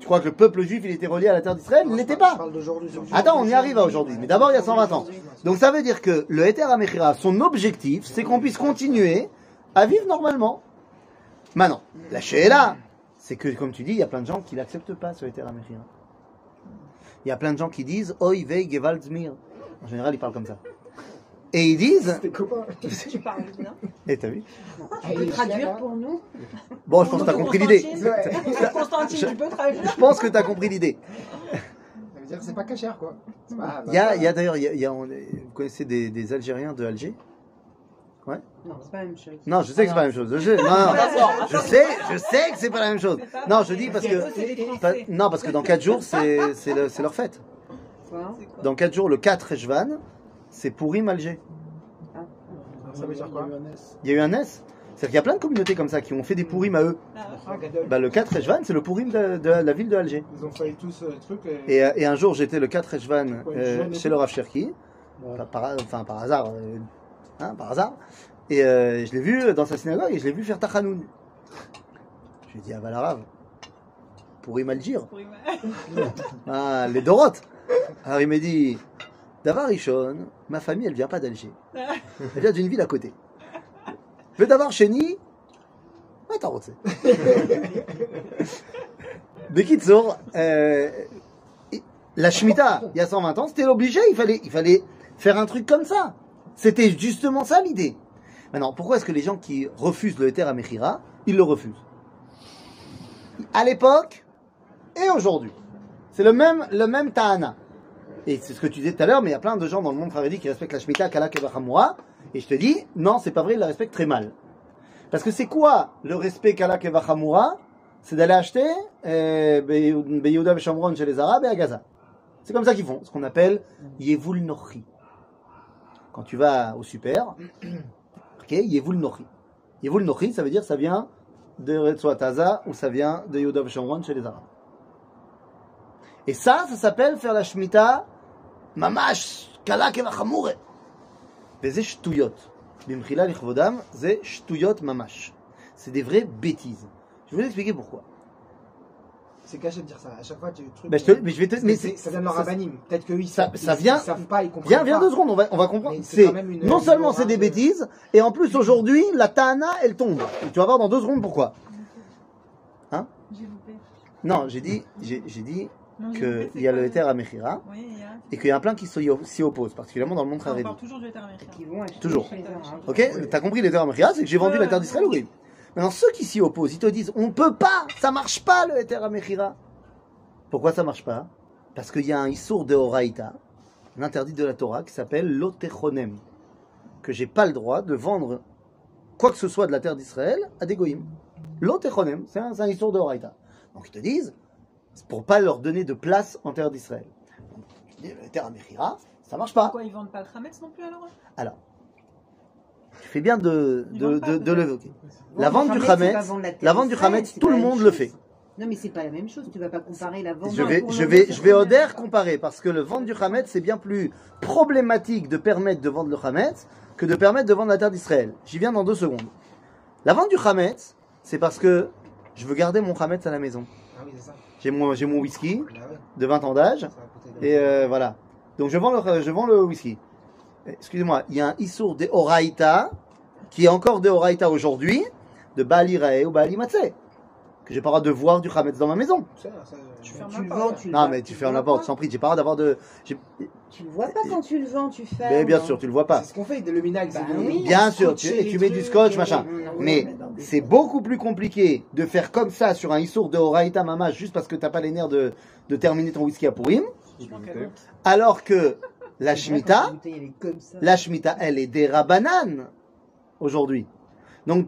Tu crois que le peuple juif, il était relié à la terre d'Israël Il n'était pas. Attends, on y arrive à aujourd'hui. Mais d'abord, il y a 120 ans. Donc ça veut dire que le Heter Amechira, son objectif, c'est qu'on puisse continuer à vivre normalement. Maintenant, la là, c'est que, comme tu dis, il y a plein de gens qui n'acceptent pas ce Heter Amechira. Il y a plein de gens qui disent Oi vei gewaltzmir. En général, ils parlent comme ça. Et ils disent. Tes copains. Tu parles bien. Et t'as vu Tu peux traduire pour nous Bon, je pense que t'as compris l'idée. [laughs] Constantine, tu peux traduire Je pense que t'as compris l'idée. Ça veut dire que c'est pas cachère, quoi. Il y a, il y a d'ailleurs, vous connaissez des, des Algériens de Alger Non, c'est pas la même chose. Non, je sais que c'est pas la même chose. Je, non, non, je sais, je sais que c'est pas la même chose. Non, je dis parce que, pas- non, parce que dans 4 jours, c'est, c'est, le- c'est leur fête. Dans 4 jours, le 4 Ejvan, c'est Pourim Alger. Ça veut dire quoi Il y a eu un S. C'est-à-dire qu'il y a plein de communautés comme ça qui ont fait des Pourim à eux. Ah, Ah. Bah, le 4 Ejvan, c'est le Pourim de, de la ville de Alger. Ils ont failli tous euh, truc. Et... Et, euh, et un jour, j'étais le 4 Ejvan euh, chez le Rav Cherki. Enfin, par, enfin, par hasard. euh, hein, par hasard. Et euh, je l'ai vu dans sa synagogue et je l'ai vu faire Tachanoun. Je lui ai dit, ah bah la Rav, Pourim Algir. Ah, les Dorotes. Alors il m'a dit, Davar Rishon, ma famille, elle vient pas d'Alger. Elle vient d'une ville à côté. Le Davar Sheni, ah, t'as [laughs] roté. Bekitsour, euh, la Shemitah, il y a 120 ans, c'était obligé, il fallait, faire un truc comme ça. C'était justement ça l'idée. Maintenant, pourquoi est-ce que les gens qui refusent le Heter à Mechira, ils le refusent? À l'époque et aujourd'hui. C'est le même, le même Tahana. Et c'est ce que tu disais tout à l'heure, mais il y a plein de gens dans le monde Haredi qui respectent la Shemitah, Kalak et. Et je te dis, non, c'est pas vrai, ils la respectent très mal. Parce que c'est quoi le respect Kalak et C'est d'aller acheter euh, Be- Beyehuda Veshamron chez les Arabes et à Gaza. C'est comme ça qu'ils font, ce qu'on appelle Yevul Nochi. Quand tu vas au super, [coughs] ok, Yevul Nochi. Yevul Nochi, ça veut dire ça vient de Retzot Haza ou ça vient de Yehuda Veshamron chez les Arabes. Et ça, ça s'appelle faire la Shemitah Mamash, Kalak et Vachamure. וזה שטויות. במחילה לכבודם, זה שטויות ממש. C'est des vraies bêtises. Je vais vous expliquer pourquoi. C'est caché de dire ça. À chaque fois, tu truc. Ben, je te- mais je vais te- Parce mais que c'est- c'est- ça vient de leur ça- rabanim. Peut-être que oui, ça- ils- ça ils vient- savent pas, ils comprennent Viens, viens pas. deux secondes, on va, on va comprendre. Mais c'est C'est quand même une- non une seulement c'est des morale. bêtises, et en plus aujourd'hui la Tahana elle tombe. Et tu vas voir dans deux secondes pourquoi. J'ai loupé. Non, j'ai dit, j'ai j'ai dit qu'il y a le Heter à Mechira Oui, et qu'il y a plein qui s'y opposent, particulièrement dans le monde On Haredi. parle toujours du vont acheter Toujours. Ok T'as compris l'Heter à Mechira C'est que j'ai vendu la terre d'Israël, oui. Maintenant ceux qui s'y opposent, ils te disent on peut pas, ça marche pas le Heter à Mechira. Pourquoi ça marche pas? Parce qu'il y a un Issour de Horaïta, un interdit de la Torah qui s'appelle l'Otechonem, que j'ai pas le droit de vendre quoi que ce soit de la terre d'Israël à des goïms. L'Otechonem, c'est un, c'est un Issour de Horaïta. Donc ils te disent, pour pas leur donner de place en terre d'Israël. Donc, je dis, le terre à Mechira, ça marche pas. Pourquoi ils vendent pas le Hametz non plus alors Alors, tu fais bien de, de, de, l'évoquer. La vente du Hametz, c'est Hametz, pas vendre terre la vente du tout le la monde le fait. Non, mais c'est pas la même chose. Tu vas pas comparer la vente. Je vais, je vais, je vais du Oder comparer parce que le vendre du Hametz, c'est bien plus problématique de permettre de vendre le Hametz que de permettre de vendre la terre d'Israël. J'y viens dans deux secondes. La vente du Hametz, c'est parce que je veux garder mon Hametz à la maison. Ah oui, c'est ça. J'ai mon, j'ai mon whisky ouais, de 20 ans d'âge et euh, voilà. Donc je vends le, je vends le whisky. Excusez-moi, il y a un Issour de Horaïta qui est encore de Horaïta aujourd'hui de Baali Rae ou Baali Matzeh. J'ai pas le droit de voir du Hametz dans ma maison. Ça, ça, Tu euh, fermes Tu le la vends, porte. tu le Non, mais tu fermes la porte, sans prix. J'ai pas le droit d'avoir de. Tu le vois pas quand tu le vends, tu fermes. Mais bien sûr, tu le vois pas. C'est ce qu'on fait, le minag. Bah de- oui. Bien sûr, tu, et tu mets du scotch, et- machin. Mais c'est beaucoup plus compliqué de faire comme ça sur un Issour de Horaïta Mama juste parce que t'as pas les nerfs de, de terminer ton whisky à honte. Alors que [laughs] la Shemitah, la Shemitah, elle est des rabananes aujourd'hui. Donc,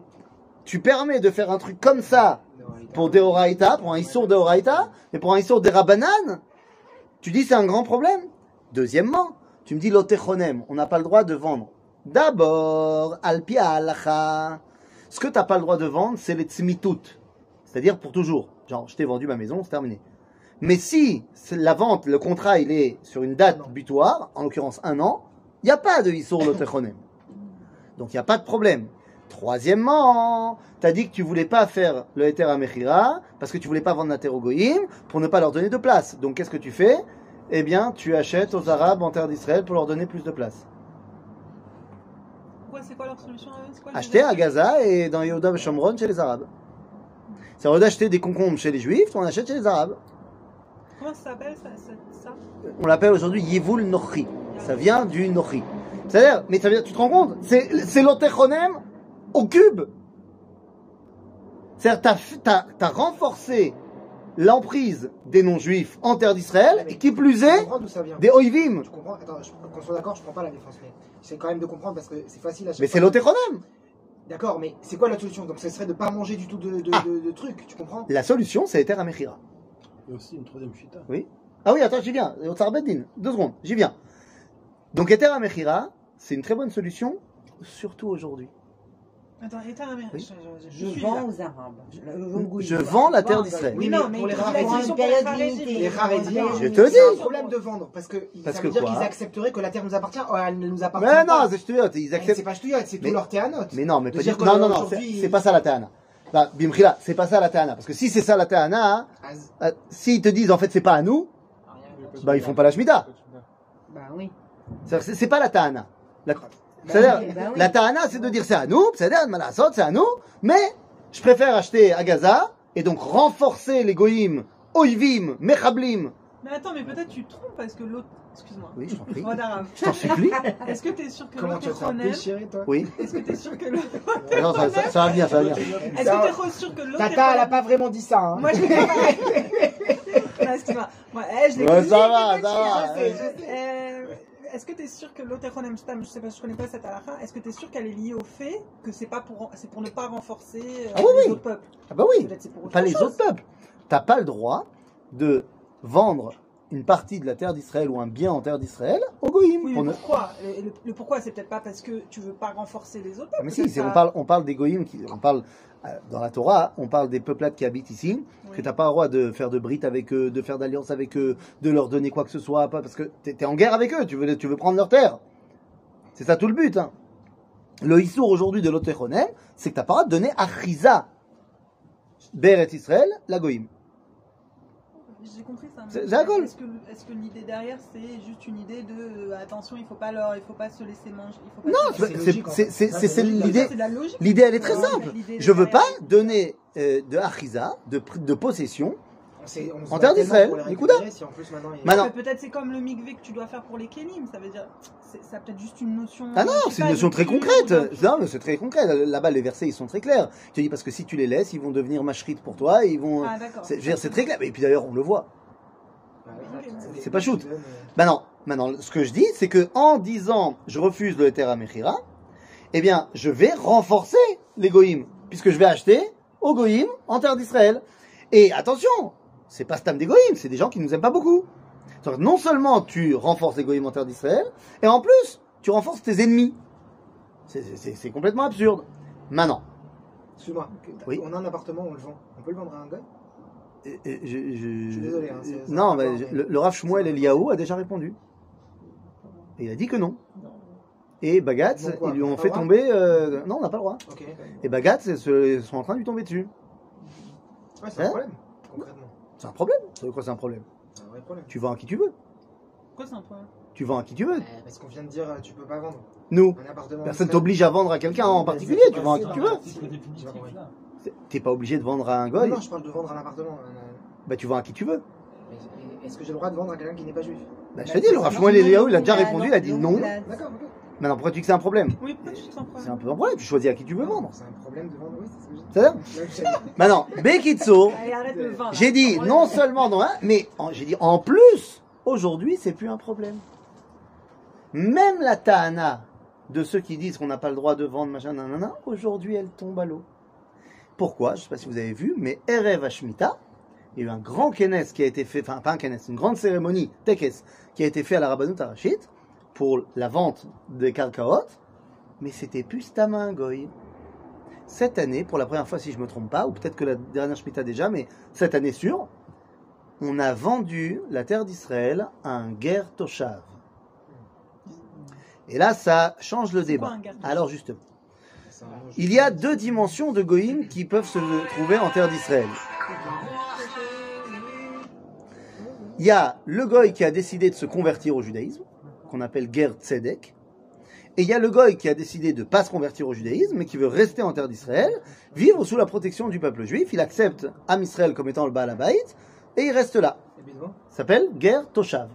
tu permets de faire un truc comme ça pour des Horaïta, pour un Issour de Horaïta, mais pour un Issour des rabananes, tu dis c'est un grand problème. Deuxièmement, tu me dis l'otechonem, on n'a pas le droit de vendre. D'abord, alpi halacha. Ce que tu n'as pas le droit de vendre, c'est les tzmitut. C'est-à-dire pour toujours. Genre, je t'ai vendu ma maison, c'est terminé. Mais si la vente, le contrat, il est sur une date butoir, en l'occurrence un an, il n'y a pas de Issour l'otechonem. Donc il n'y a pas de problème. Troisièmement, tu as dit que tu voulais pas faire le Heter à Mechira parce que tu voulais pas vendre la terre aux Goïm pour ne pas leur donner de place. Donc qu'est-ce que tu fais? Eh bien, tu achètes aux Arabes en terre d'Israël pour leur donner plus de place. C'est quoi leur solution quoi les Acheter à Gaza et dans Yehuda et Shomron chez les Arabes. C'est au lieu d'acheter des concombres chez les Juifs, on achète chez les Arabes. Comment ça s'appelle ça, On l'appelle aujourd'hui Yevul Nochi. Ça vient du Nochi. C'est-à-dire, mais ça vient, tu te rends compte? C'est c'est l'Otechonem au cube. C'est-à-dire, t'as t'as- t'as renforcé l'emprise des non-juifs en terre d'Israël, et qui plus Tu est, des Oivim. Tu comprends? Attends, je- qu'on soit d'accord, je prends pas la défense, mais c'est quand même de comprendre parce que c'est facile à chaque Mais c'est l'Otechonem. D'accord, mais c'est quoi la solution? Donc ce serait de pas manger du tout de, de, Ah. de- de trucs, tu comprends? La solution, c'est Eter Amechira. Il y a aussi une troisième chita. Ah oui, attends, j'y viens. Otsar Beddin. Deux secondes, j'y viens. Donc Eter Amechira, c'est une très bonne solution, surtout aujourd'hui. Attends, État américain. Oui. Je, je, Je suis vends là. aux Arabes. Je, je- Je vends la terre d'Israël. Oui, mais non, mais pour les pour les Haredim, Je te c'est un dis. problème de vendre parce que Parce ça que veut dire qu'ils accepteraient que la terre nous appartient. Oh, elle ne nous appartient Mais pas. non, c'est stuyot, ils Mais C'est acceptent. pas ch'touillotte, c'est Mais- tout leur théanote. Mais non, mais pas dire. Non, non, non, c'est c'est pas ça la Tahana. Bah, Bimchila, c'est pas ça la Tahana. Parce que si c'est ça la Tahana, Az- euh, s'ils te disent en fait c'est pas à nous, bah ils font pas la Shemitah. Bah oui. C'est c'est pas la Tahana. La- Bah C'est-à-dire, bah oui. la Tahana, c'est de dire c'est à nous, c'est à nous, mais je préfère acheter à Gaza et donc renforcer les goïms, oivim, mechablim. Mais attends, mais peut-être tu te trompes parce que l'autre. excuse-moi. Oui, je t'en prie. Je t'en supplie. [laughs] Est-ce que tu es sûr que l'Oteronem, déchirer, toi? Oui. est-ce que tu es sûr que le- Non, ça, ça- ça va venir, ça va venir. est-ce que tu es sûr que Tata, elle a pas vraiment dit ça. Hein. moi je l'ai pas Non, [laughs] excuse-moi. Moi, eh, je l'ai Ouais, dit, ça va, ça va. je sais, je sais. Est-ce que tu es sûr que l'Oteronem Stam, je sais pas, je connais pas cette halakha, est-ce que tu es sûr qu'elle est liée au fait que c'est pas pour, c'est pour ne pas renforcer euh, Ah oui, les oui. autres peuples? Ah bah oui, pas les chose. autres peuples. T'as pas le droit de vendre une partie de la terre d'Israël ou un bien en terre d'Israël au Goïm. Oui, ne- pourquoi le, le- le pourquoi, c'est peut-être pas parce que tu veux pas renforcer les autres. Ah, mais si, on parle, on parle des Goïm, qui, on parle euh, dans la Torah, on parle des peuplades qui habitent ici, Oui. que t'as pas le droit de faire de brite avec eux, de faire d'alliance avec eux, de leur donner quoi que ce soit, pas parce que t'es es en guerre avec eux, tu veux, tu veux prendre leur terre. C'est ça tout le but. Hein. Le Issour aujourd'hui de l'Otechonem, c'est que t'as pas le droit de donner à Chiza, Beret Israël, la Goïm. J'ai compris ça. mais C'est- la. Est-ce que, est-ce que l'idée derrière, c'est juste une idée de euh, attention, il faut pas leur, il faut pas se laisser manger, il faut pas. Non, c'est- c'est c'est logique, en c'est- fait. c'est- Ça, c'est- c'est c'est logique. l'idée. c'est de la logique. L'idée, elle est très simple. Je veux pas donner euh, de Achiza, de, pr- de possession. On En terre d'Israël, récupérer, si en plus maintenant, il y a- Maintenant, peut-être c'est comme le mikvé que tu dois faire pour les kelim, ça veut dire, c'est, ça a peut-être juste une notion. Ah non, c'est une notion très concrète. Non, mais c'est très concret. Là-bas, les versets, ils sont très clairs. Te dis parce que si tu les laisses, ils vont devenir machrites pour toi. et Ils vont. Ah d'accord. c'est, très clair. Et puis d'ailleurs, on le voit. Bah C'est pas shoot. des- Maintenant, maintenant, ce que je dis, c'est que en disant je refuse le Ether Mechira, eh bien, je vais renforcer les Goïm, puisque je vais acheter aux Goïm en terre d'Israël. Et attention, c'est pas Stam des Goïm, c'est des gens qui nous aiment pas beaucoup. Non seulement tu renforces les en terre d'Israël, et en plus, tu renforces tes ennemis. C'est- complètement absurde. Maintenant, Excuse-moi, Oui. on a un appartement, on le vend. On peut le vendre à un gars? Et- et je, je- Je suis désolé, hein, non, mais le, le Rav Shmuel Eliaou a déjà répondu. Et il a dit que non. Et Bagatz, ils lui on ont fait droit? tomber. euh, non, on n'a pas le droit. Et Bagatz ils sont en train de lui tomber dessus. Ouais, c'est Hein? un problème, concrètement. C'est un problème. Veut quoi, c'est un problème C'est un vrai problème. Tu vends à qui tu veux. Pourquoi c'est un problème Tu vends à qui tu veux. Euh, Parce qu'on vient de dire, euh, tu peux pas vendre Nous, un appartement. personne d'Israël. t'oblige à vendre à quelqu'un en particulier. Tu vends à qui tu veux. Tu vas compris. C'est- T'es pas obligé de vendre à un goy. non, je parle de vendre un appartement. un- Bah, tu vends à qui tu veux. un- Est-ce que j'ai le droit de vendre à quelqu'un qui n'est pas juif? Bah, je te dis, le Eliaou, il a déjà répondu. Il a dit non. D'accord, ok. Maintenant, pourquoi tu dis que c'est un problème? Oui, pourquoi tu dis que c'est un C'est problème un peu un problème. Tu choisis à qui tu veux vendre. C'est un problème de vendre, oui, c'est ce que j'ai dit. [laughs] Maintenant, Bekitso. [laughs] J'ai dit Enlève- non seulement non, hein, mais j'ai dit en plus, aujourd'hui, c'est plus un problème. Même la Tahana de ceux qui disent qu'on n'a pas le droit de vendre, machin, nanana, aujourd'hui, elle tombe à l'eau. Pourquoi? Je ne sais pas si vous avez vu, mais Erev Hashmita, il y a eu un grand kenes qui a été fait, enfin pas un kenes, une grande cérémonie, tekes, qui a été fait à la Rabbanut Arashit pour la vente des karkaot, mais c'était plus Tamin Goy. Cette année, pour la première fois, si je me trompe pas, ou peut-être que la dernière Shemitah déjà, mais cette année sûre, on a vendu la terre d'Israël à un guerre Toshav. Et là, ça change le débat. Alors justement, il y a deux dimensions de Goïm qui peuvent se trouver en terre d'Israël. Il y a le Goï qui a décidé de se convertir au judaïsme, qu'on appelle guerre Tzedek, et il y a le Goï qui a décidé de ne pas se convertir au judaïsme, mais qui veut rester en terre d'Israël, vivre sous la protection du peuple juif. Il accepte Am Israël comme étant le Baal et il reste là. S'appelle guerre Toshav.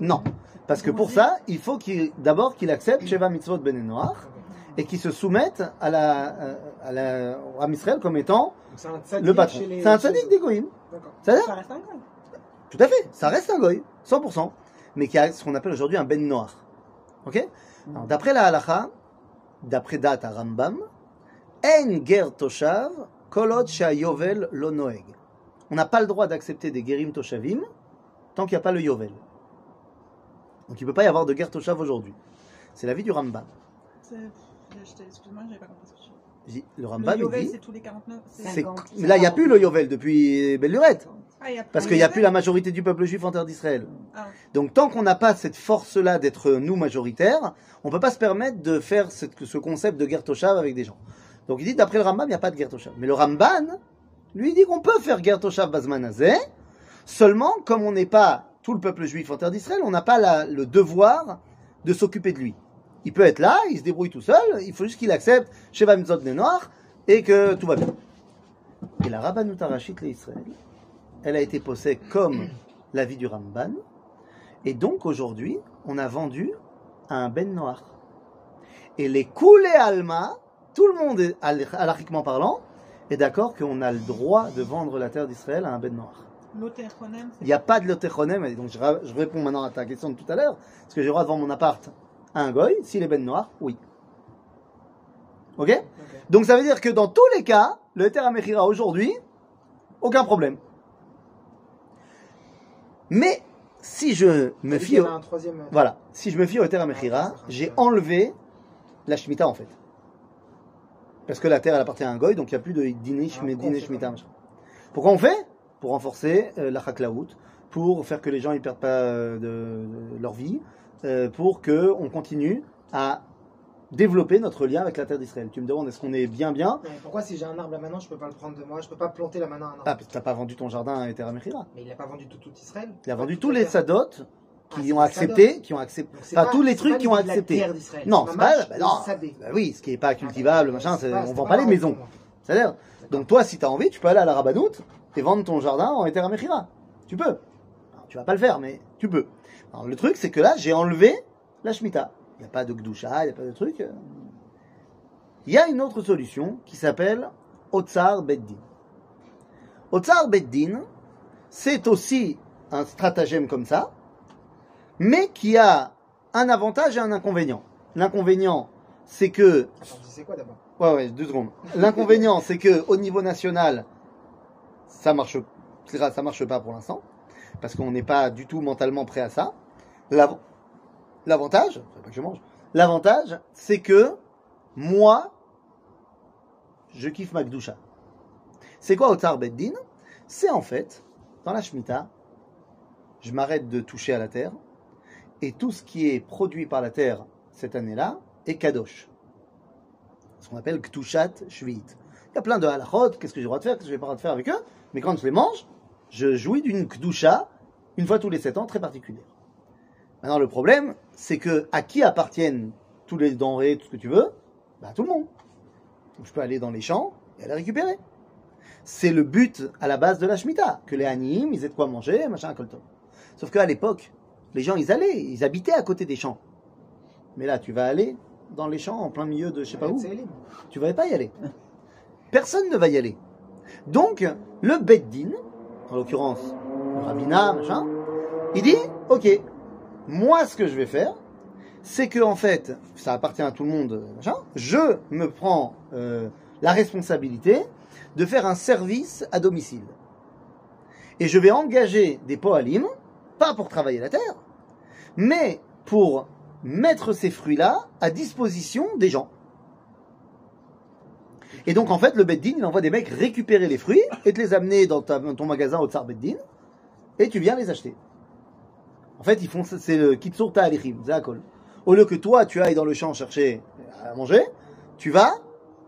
Non. Parce que pour ça, il faut qu'il, d'abord qu'il accepte Sheva Mitzvot Ben Noach, et qu'il se soumette à la, à la, à Israël comme étant le patron. C'est un tzaddik des Goïm. D'accord. C'est-à-dire Ça reste un goy. Tout à fait, ça reste un goy, 100%, mais qui a ce qu'on appelle aujourd'hui un ben noir. Ok? Alors, D'après la halacha, d'après date à Rambam, en ger toshav kolot yovel lo noeg. On n'a pas le droit d'accepter des gerim toshavim tant qu'il n'y a pas le yovel. Donc il ne peut pas y avoir de guerre toshav aujourd'hui. C'est l'avis du Rambam. C'est- Excuse-moi, j'avais pas compris ce que tu Le. Rambam Le Yovel, dit, c'est tous les 49. c'est- c'est- 50, mais là il n'y a 50. plus le yovel depuis belle lurette. Ah, Parce qu'il n'y a plus la majorité du peuple juif en terre d'Israël. Ah. Donc tant qu'on n'a pas cette force-là d'être nous majoritaires, on ne peut pas se permettre de faire cette- ce concept de guerre toshav avec des gens. Donc il dit, d'après le Rambam, il n'y a pas de guerre toshav. Mais le Ramban, lui, il dit qu'on peut faire guerre toshav bazmanazé, seulement comme on n'est pas tout le peuple juif en terre d'Israël, on n'a pas la- le devoir de s'occuper de lui. Il peut être là, il se débrouille tout seul, il faut juste qu'il accepte Sheva Mitzot Noir et que tout va bien. Et la Rabbanut Arashit l'Israël, elle a été posée comme l'avis du Ramban, Et donc aujourd'hui, on a vendu à un Ben Noir. Et les coulés Alma, tout le monde, est, halakhiquement parlant, est d'accord qu'on a le droit de vendre la terre d'Israël à un Ben Noir. Il n'y a pas de l'otechonem, donc je, je réponds maintenant à ta question de tout à l'heure. Est-ce que j'ai le droit de vendre mon appart à un goy S'il est ben noir, oui. Ok? Ok. Donc ça veut dire que dans tous les cas, le Heter Amechira aujourd'hui, aucun problème. Mais si je me fie au, troisième. euh, voilà, si je me fie au Heter Amechira, j'ai enlevé la Shemitah en fait. Parce que la terre elle appartient à un goy, donc il n'y a plus de Ah, Shemitah. pas machin. Pourquoi on fait? Pour renforcer euh, la chaklaout, pour faire que les gens ne perdent pas euh, de, de leur vie, euh, pour que on continue à développer notre lien avec la terre d'Israël. Tu me demandes est-ce qu'on est bien bien? Mais pourquoi si j'ai un arbre là maintenant, je peux pas le prendre de moi, je peux pas planter là maintenant un arbre Ah, parce que t'as pas vendu ton jardin à Amechira. Mais il a pas vendu tout, tout Israël. Il a vendu tous la les Ah, qui c'est ont accepté, qui ont accepté, enfin pas- tous les trucs qui ont la accepté. Non, c'est pas, bah non. Bah oui, ce qui est pas Ah, cultivable, bah, machin, pas- on vend pas pas les maisons. C'est-à-dire, donc toi, si tu as envie, tu peux aller à la Rabanout et vendre ton jardin en Eter Mechira. Tu peux. Alors, tu vas pas le faire, mais tu peux. Alors, le truc, c'est que là, j'ai enlevé la Shemitah. Il n'y a pas de Gdusha, il n'y a pas de truc. Il y a une autre solution qui s'appelle Otsar Beddin. Otsar Beddin, c'est aussi un stratagème comme ça, mais qui a un avantage et un inconvénient. L'inconvénient, c'est que Attends, c'est quoi d'abord? Ouais, ouais, deux secondes. L'inconvénient, c'est que au niveau national, ça marche, ça marche pas pour l'instant, parce qu'on n'est pas du tout mentalement prêt à ça. L'av- L'avantage, c'est que. L'avantage, c'est que moi, je kiffe ma Gdusha. C'est quoi Otsar Beddin C'est en fait, dans la Shemitah, je m'arrête de toucher à la terre, et tout ce qui est produit par la terre cette année-là est kadosh ce qu'on appelle Ktushat Shvit. Il y a plein de halachot, qu'est-ce que j'ai le droit de faire, qu'est-ce que j'ai pas le droit de faire avec eux, mais quand je les mange, je jouis d'une Kdusha, une fois tous les sept ans, très particulière. Maintenant, le problème, c'est que à qui appartiennent tous les denrées, tout ce que tu veux? Bah, à tout le monde. Donc, je peux aller dans les champs et aller récupérer. C'est le but à la base de la Shemitah, que les animes, ils aient de quoi manger, machin, colton. Sauf qu'à l'époque, les gens, ils allaient, ils habitaient à côté des champs. Mais là, tu vas aller dans les champs, en plein milieu de je sais pas où. Tu vas pas y aller. Personne ne va y aller. Donc, le Beddin, en l'occurrence, le rabbinat, machin, il dit, ok, moi ce que je vais faire, c'est que en fait, ça appartient à tout le monde, machin, je me prends euh, la responsabilité de faire un service à domicile. Et je vais engager des poalim, pas pour travailler la terre, mais pour mettre ces fruits-là à disposition des gens. Et donc en fait, le Beddin, il envoie des mecs récupérer les fruits et te les amener dans, dans ton magasin au Tsar Beddin et tu viens les acheter. En fait, ils font c'est le kitsur ta'alichim, zakol. Au lieu que toi tu ailles dans le champ chercher à manger, tu vas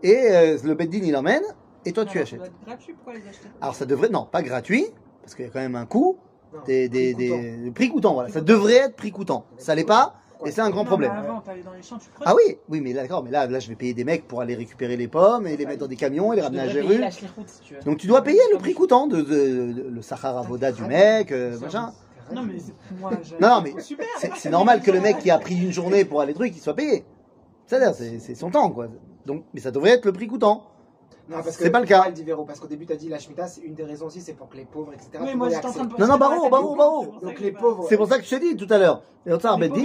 et euh, le Beddin il emmène et toi tu achètes. Ça doit être gratuit, pourquoi les acheter? Alors ça devrait non pas gratuit parce qu'il y a quand même un coût Non, des, des, prix coûtant. des prix. Voilà, ça devrait être prix coûtant. Ça l'est pas et c'est un grand Non, problème. avant, dans les champs, tu. Ah oui, oui, mais là, d'accord, mais là, là, je vais payer des mecs pour aller récupérer les pommes et les mettre dans des camions et les ramener à Jéru. si tu veux. Donc tu dois payer le prix coûtant de, de- de- le Sahara Voda du mec, euh, machin. Non, mais c'est- moi, j'ai- Non, non, mais super. c'est normal que le mec qui a pris une journée pour aller truc, il soit payé. C'est-à-dire, c'est c'est son temps, quoi. Donc, mais ça devrait être le prix coûtant. Non, parce que C'est pas le cas. Dit parce qu'au début, tu as dit la Shemitah, c'est une des raisons aussi, c'est pour que les pauvres, etc. Oui, moi j'étais en train de. Non, non, c'est pour ça Donc que les pauvres. C'est pour ça que je te dis tout à l'heure.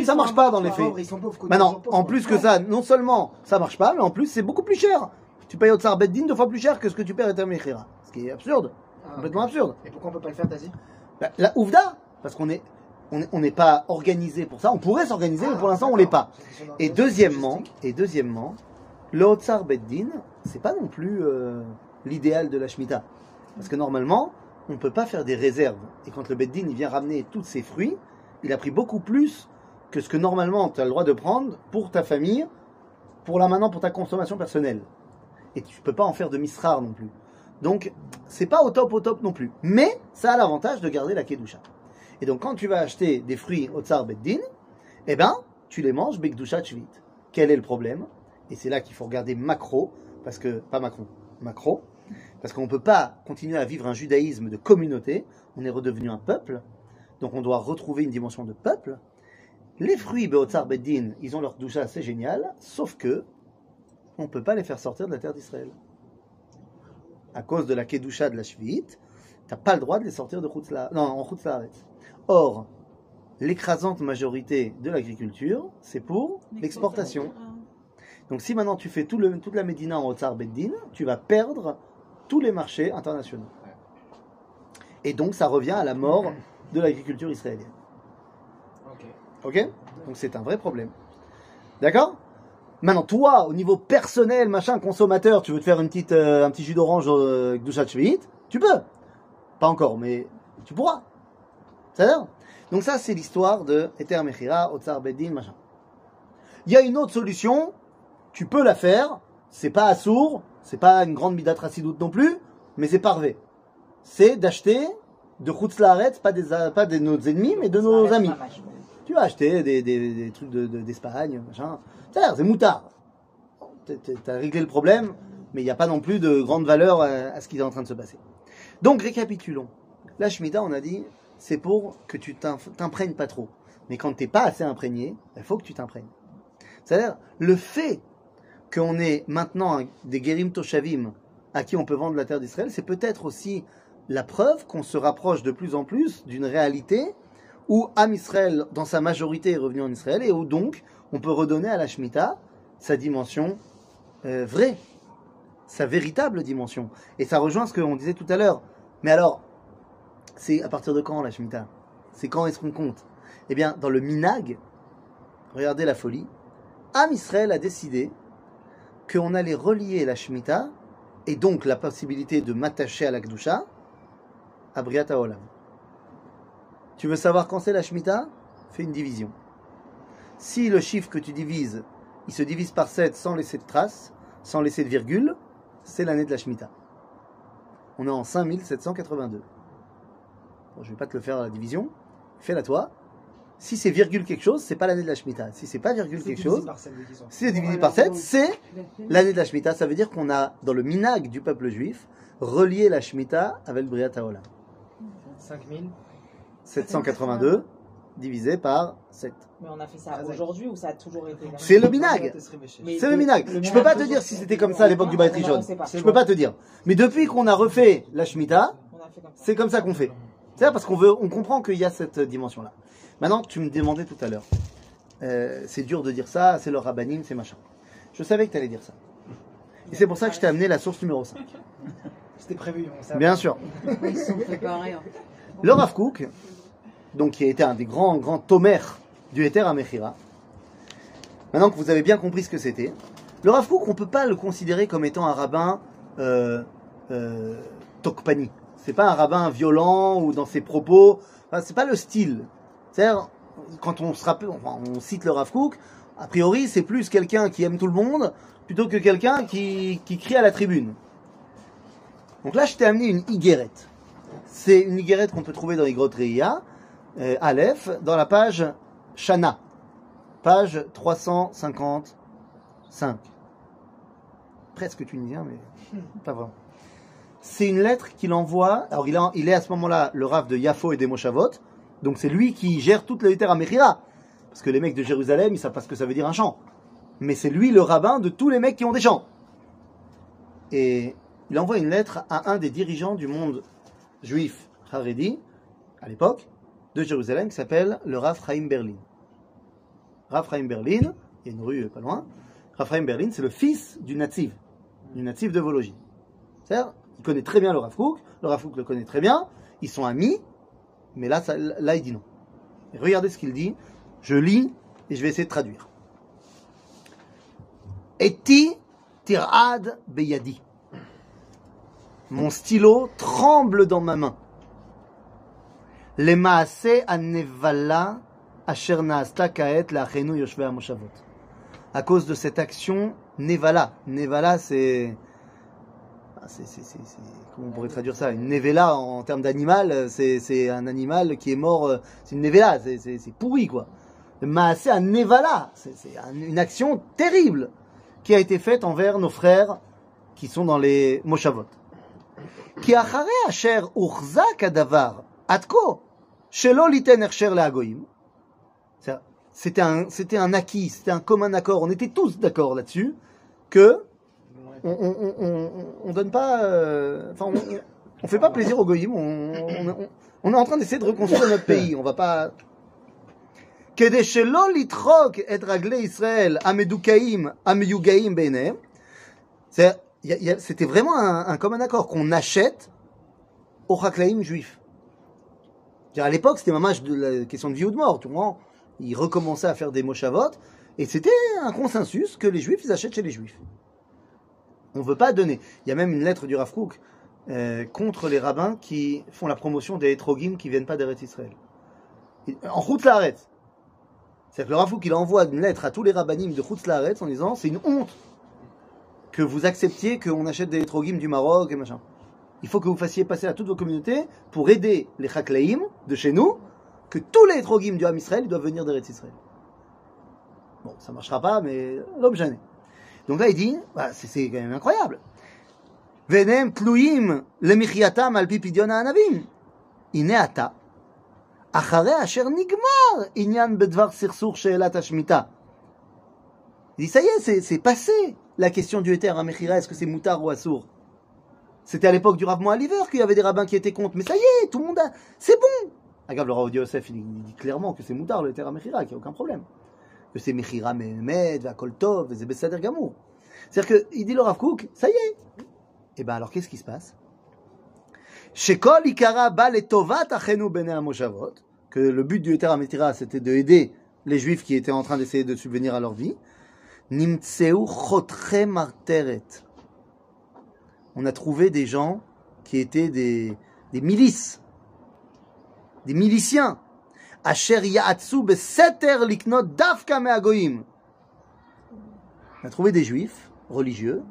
Ça marche pas dans les faits. pauvres, ils sont pauvres. que nous, Maintenant, en plus que ça, non seulement ça marche pas, mais en plus c'est beaucoup plus cher. Tu payes au Tsar Beddin deux fois plus cher que ce que tu payes à Termechira. Ce qui est absurde. Ah, Complètement absurde. Et pourquoi on peut pas le faire, t'as dit? Bah, la Ouvda, parce qu'on est, on est- on n'est pas organisé pour ça. On pourrait s'organiser, mais pour l'instant on l'est pas. Une question Et deuxièmement, et deuxièmement, le Hotzar Beddin, c'est pas non plus euh, l'idéal de la Shemitah. Parce que normalement, on peut pas faire des réserves. Et quand le Beddin il vient ramener tous ses fruits, il a pris beaucoup plus que ce que normalement tu as le droit de prendre pour ta famille, pour là maintenant pour ta consommation personnelle. Et tu peux pas en faire de misrar non plus. Donc, c'est pas au top au top non plus. Mais ça a l'avantage de garder la kedusha. Et donc, quand tu vas acheter des fruits au tsar beddin, eh ben, tu les manges bekdusha chvit. Quel est le problème? Et c'est là qu'il faut regarder macro, parce que pas Macron, macro, parce qu'on peut pas continuer à vivre un judaïsme de communauté. On est redevenu un peuple. donc on doit retrouver une dimension de peuple. Les fruits Beotzar Beddin, ils ont leur doucha, c'est génial, sauf que on ne peut pas les faire sortir de la terre d'Israël. À cause de la Kedusha de la Shvi'it, tu n'as pas le droit de les sortir de Chutzla, non, en Chutzlaret. Or, l'écrasante majorité de l'agriculture, c'est pour l'exportation. Donc si maintenant tu fais tout le- toute la Médina en Otsar Beddin, tu vas perdre tous les marchés internationaux. Et donc ça revient à la mort de l'agriculture israélienne. Ok. Donc c'est un vrai problème. D'accord? Maintenant, toi, au niveau personnel, machin, consommateur, tu veux te faire une petite, euh, un petit jus d'orange euh, Shvi'it, tu peux. Pas encore, mais tu pourras. C'est-à-dire Donc ça, c'est l'histoire de Eter Mechira, Otsar Beddin, machin. Il y a une autre solution, tu peux la faire, c'est pas assourd, c'est pas une grande midat racidoute non plus, mais c'est parvé. C'est d'acheter de Chutzlaret, pas des, pas de nos ennemis, mais de nos amis. Tu vas acheter des, des, des trucs de- de- d'Espagne, machin. C'est-à-dire, c'est moutard. T'as- réglé le problème, mais il n'y a pas non plus de grande valeur à, à ce qui est en train de se passer. Donc, récapitulons. La Shemitah, on a dit, c'est pour que tu t'imprègnes pas trop. Mais quand t'es pas assez imprégné, il faut que tu t'imprègnes. C'est-à-dire, le fait qu'on ait maintenant des Gerim Toshavim à qui on peut vendre la terre d'Israël, c'est peut-être aussi la preuve qu'on se rapproche de plus en plus d'une réalité où Am Israël, dans sa majorité, est revenu en Israël et où donc on peut redonner à la Shemitah sa dimension euh, vraie, sa véritable dimension. Et ça rejoint ce qu'on disait tout à l'heure. Mais alors, c'est à partir de quand la Shemitah? C'est quand est-ce qu'on compte? Eh bien, dans le Minag, regardez la folie, Am Israël a décidé qu'on allait relier la Shemitah et donc la possibilité de m'attacher à la Kedusha à Briat Haolam. Tu veux savoir quand c'est la Shemitah? Fais une division. Si le chiffre que tu divises, il se divise par 7 sans laisser de trace, sans laisser de virgule, c'est l'année de la Shemitah. On est en 5782. Bon, je vais pas te le faire à la division, fais-la toi. Si c'est virgule quelque chose, c'est pas l'année de la Shemitah. Si c'est pas virgule quelque divisé chose, si c'est divisé par 7, c'est l'année de la Shemitah. Ça veut dire qu'on a, dans le minag du peuple juif, relié la Shemitah avec le Briat Haolam. 5000. 782 divisé par 7. Mais on a fait ça Ah, aujourd'hui ou ça a toujours été C'est le minag. C'est le minag. Je peux pas te dire si c'était comme ça à l'époque du Beit on- Rishon. on sait pas. Je peux pas te dire. Mais depuis qu'on a refait la Shemitah, c'est comme ça qu'on fait. C'est parce qu'on veut, on comprend qu'il y a cette dimension-là. Maintenant, tu me demandais tout à l'heure. euh, c'est dur de dire ça, c'est le rabbanim, c'est machin. Je savais que tu allais dire ça. Et c'est pour ça que je t'ai amené la source numéro 5. C'était prévu. on savait. Bien sûr. Ils sont préparés. hein. Le Rav Kook, donc qui a été un des grands, grands tomères du Heter à Mechira, maintenant que vous avez bien compris ce que c'était, le Rav Kook, on ne peut pas le considérer comme étant un rabbin euh, euh, tokpani. C'est pas un rabbin violent ou dans ses propos. Enfin, c'est pas le style. C'est-à-dire, quand on on cite le Rav a priori, c'est plus quelqu'un qui aime tout le monde plutôt que quelqu'un qui, qui crie à la tribune. Donc là, je t'ai amené une higuerette. C'est une higuerette qu'on peut trouver dans les grottes Reia, euh, Aleph, dans la page Shana, page 355. Presque tunisien, mais pas vraiment. C'est une lettre qu'il envoie. Alors, il, est à ce moment-là le rave de Yafo et des Moshavot. Donc, c'est lui qui gère toute la terre à Mechira. Parce que les mecs de Jérusalem, ils savent pas ce que ça veut dire un champ. Mais c'est lui le rabbin de tous les mecs qui ont des champs. Et il envoie une lettre à un des dirigeants du monde juif Haredi, à l'époque, de Jérusalem, qui s'appelle le Rav Chaim Berlin. Rav Chaim Berlin, il y a une rue pas loin, Rav Chaim Berlin, c'est le fils du natif, du natif de Vologine. C'est-à-dire, il connaît très bien le Rav le Rav le connaît très bien, ils sont amis, mais là, ça- là il dit non. Regardez ce qu'il dit, je lis et je vais essayer de traduire. Eti tirad beyadi. Mon stylo tremble dans ma main. Les maaseh anevala asher naasta kaet laachenu yoshvei hamoshavot. À cause de cette action nevala. Nevala, c'est ah, c'est, c'est, c'est, comment on pourrait traduire ça? Une nevela en termes d'animal, c'est un animal qui est mort. Euh, c'est une nevela, c'est pourri quoi. Mais c'est un nevala, c'est une action terrible qui a été faite envers nos frères qui sont dans les moshavot. Qui achare asher urzak adavar atko shelo liten ercher leagoyim. C'était un, c'était un acquis, c'était un commun accord. On était tous d'accord là-dessus que on, on, on, on, on donne pas, euh, enfin, on, on, on fait pas plaisir aux goyim. On, on, on- on est en train d'essayer de reconstruire notre pays. On va pas. כדי שלא לדחוק את רגלי ישראל המדוכאים, המיוגעים בעיניהם, c'est- il y a- il y a- c'était vraiment un, un commun accord qu'on achète aux Chaklaïm juifs. C'est-à-dire, À l'époque, c'était mamage de la question de vie ou de mort. Tu vois, ils recommençaient à faire des moshavot, et c'était un consensus que les juifs, ils achètent chez les juifs. On ne veut pas donner. Il y a même une lettre du Rav euh, contre les rabbins qui font la promotion des hétrogim qui viennent pas d'Eretz Israël. En route la C'est-à-dire que le Rav Kook, il envoie une lettre à tous les rabbinim de route la en disant c'est une honte que vous acceptiez qu'on achète des hétrogim du Maroc et machin. Il faut que vous fassiez passer à toutes vos communautés pour aider les Chaklaïm de chez nous, que tous les hétrogim du Ham Israël doivent venir d'Eretz Israël. Bon, ça marchera pas, mais l'homme jamais. Donc là, il dit, bah, c'est quand même incroyable. Venem pluim al pipidion anavim. Ineata. Achare asher nigmar inyan bedvar sirsur sheelat hashmita. Il dit, ça y est, c'est passé la question du éther à Mechira, est-ce que c'est moutard ou assour? C'était à l'époque du Rav Moaliver qu'il y avait des rabbins qui étaient contre. Mais ça y est, tout le monde a... C'est bon Agave le Rav Yosef, il dit clairement que c'est moutard le éther à Mechira, qu'il n'y a aucun problème. C'est Mechira Mehmed, Vakol Tov, c'est Bessader Gamour. C'est-à-dire qu'il dit le Rav Kook, ça y est. Et ben alors, qu'est-ce qui se passe? Shekol Ikara ba letovat achenu bene que le but du Eter Ametira, c'était de aider les Juifs qui étaient en train d'essayer de subvenir à leur vie. Nimtseu chotre marteret. On a trouvé des gens qui étaient des, des milices, des miliciens. Asher ya'atsu beseter liknot dafka me'agoyim. On a trouvé des Juifs religieux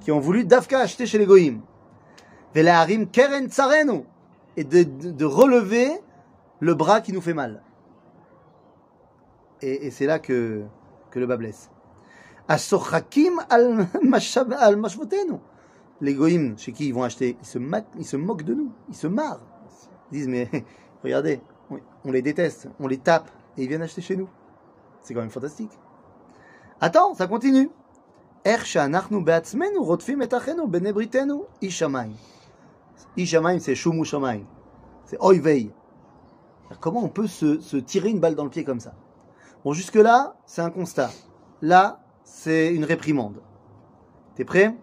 qui ont voulu dafka acheter chez les goyim. Velaharim keren tsarenu. Et de, de, relever le bras qui nous fait mal. Et, et c'est là que, que le bas blesse. Asochakim al [laughs] mashvotenu. Les goyim, chez qui ils vont acheter, ils se, ils se moquent de nous, ils se marrent. Ils disent, mais [laughs] regardez, on les déteste, on les tape, et ils viennent acheter chez nous. C'est quand même fantastique. Attends, ça continue. Er Ishamaim, c'est Shumu Shamaim. C'est Oivei. Comment on peut se, tirer une balle dans le pied comme ça? Bon, jusque-là, c'est un constat. Là, c'est une réprimande. T'es prêt?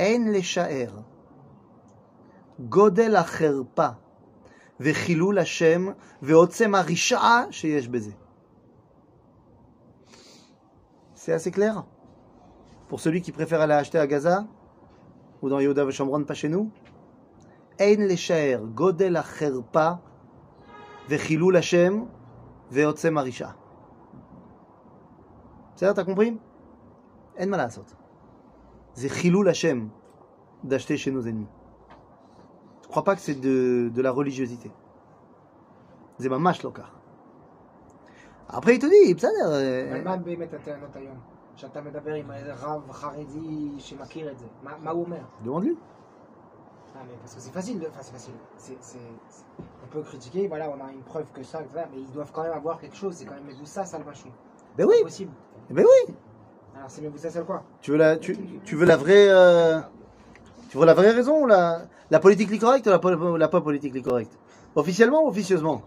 En le Godel acherpa. וחילול השם ועוצם הרשעה שיש בזה. C'est assez clair Pour celui qui préfère aller acheter à Gaza ou dans Yehuda Shomron, pas chez nous אין לשער גודל החרפה וחילול השם ועוצם הרשעה. בסדר, t'as compris אין מה לעשות. זה חילול השם d'acheter chez nos ennemis. Je crois pas que c'est de, de la religiosité. זה ממש לא כך. après il te dit, בסדר, אה, אבל מה באמת הטענות היום? שאתה מדבר עם איזה רב חרדי שמכיר את זה, מה מה הוא אומר? demande-lui. Ah, mais parce que c'est facile, de... enfin c'est facile. C'est- c'est- c'est- On peut critiquer, voilà, on a une preuve que ça, etc., mais ils doivent quand même avoir quelque chose. C'est quand même Meboussa Salvachon. Ben oui, C'est possible. ben oui. Alors c'est Meboussa Sal quoi Tu veux la, tu, tu veux la vraie, euh, tu veux la vraie raison ou la, la politically correcte ou la, la pas politically correcte? Officiellement ou officieusement?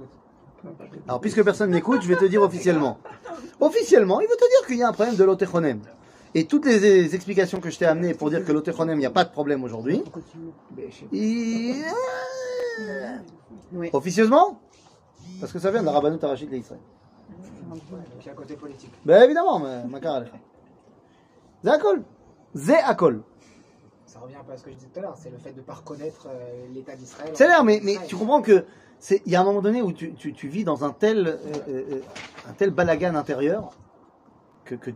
Alors, puisque personne n'écoute, je vais te dire officiellement. Officiellement, il veut te dire qu'il y a un problème de l'otechonem. Et toutes les, les explications que je t'ai amenées pour dire que l'otechonem, il n'y a pas de problème aujourd'hui, Oui. officieusement? Parce que ça vient de la Rabbanut Arachid il y a un côté politique. Ben évidemment, ma- makar alecha. C'est akol. C'est akol. Revient un peu à ce que je disais tout à l'heure, c'est le fait de ne pas reconnaître euh, l'État d'Israël. C'est l'air, mais, mais tu comprends que c'est il y a un moment donné où tu, tu, tu vis dans un tel euh, euh, euh, un tel balagan intérieur que, que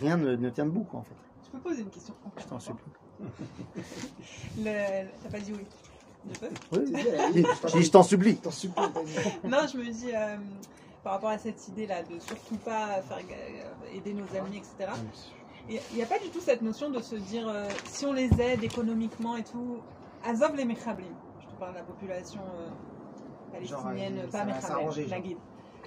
rien ne, ne tient debout quoi en fait. Je peux poser une question Je t'en supplie. [laughs] T'as pas dit oui. Je peux? Oui, je t'en supplie. T'en. [laughs] Non, je me dis, euh, par rapport à cette idée-là, de surtout pas faire euh, aider nos amis, etc. Il n'y a pas du tout cette notion de se dire, euh, si on les aide économiquement et tout, Azov les Mechablim. Je te parle de la population euh, palestinienne, Genre, il- pas s'arranger, genre. Nagid.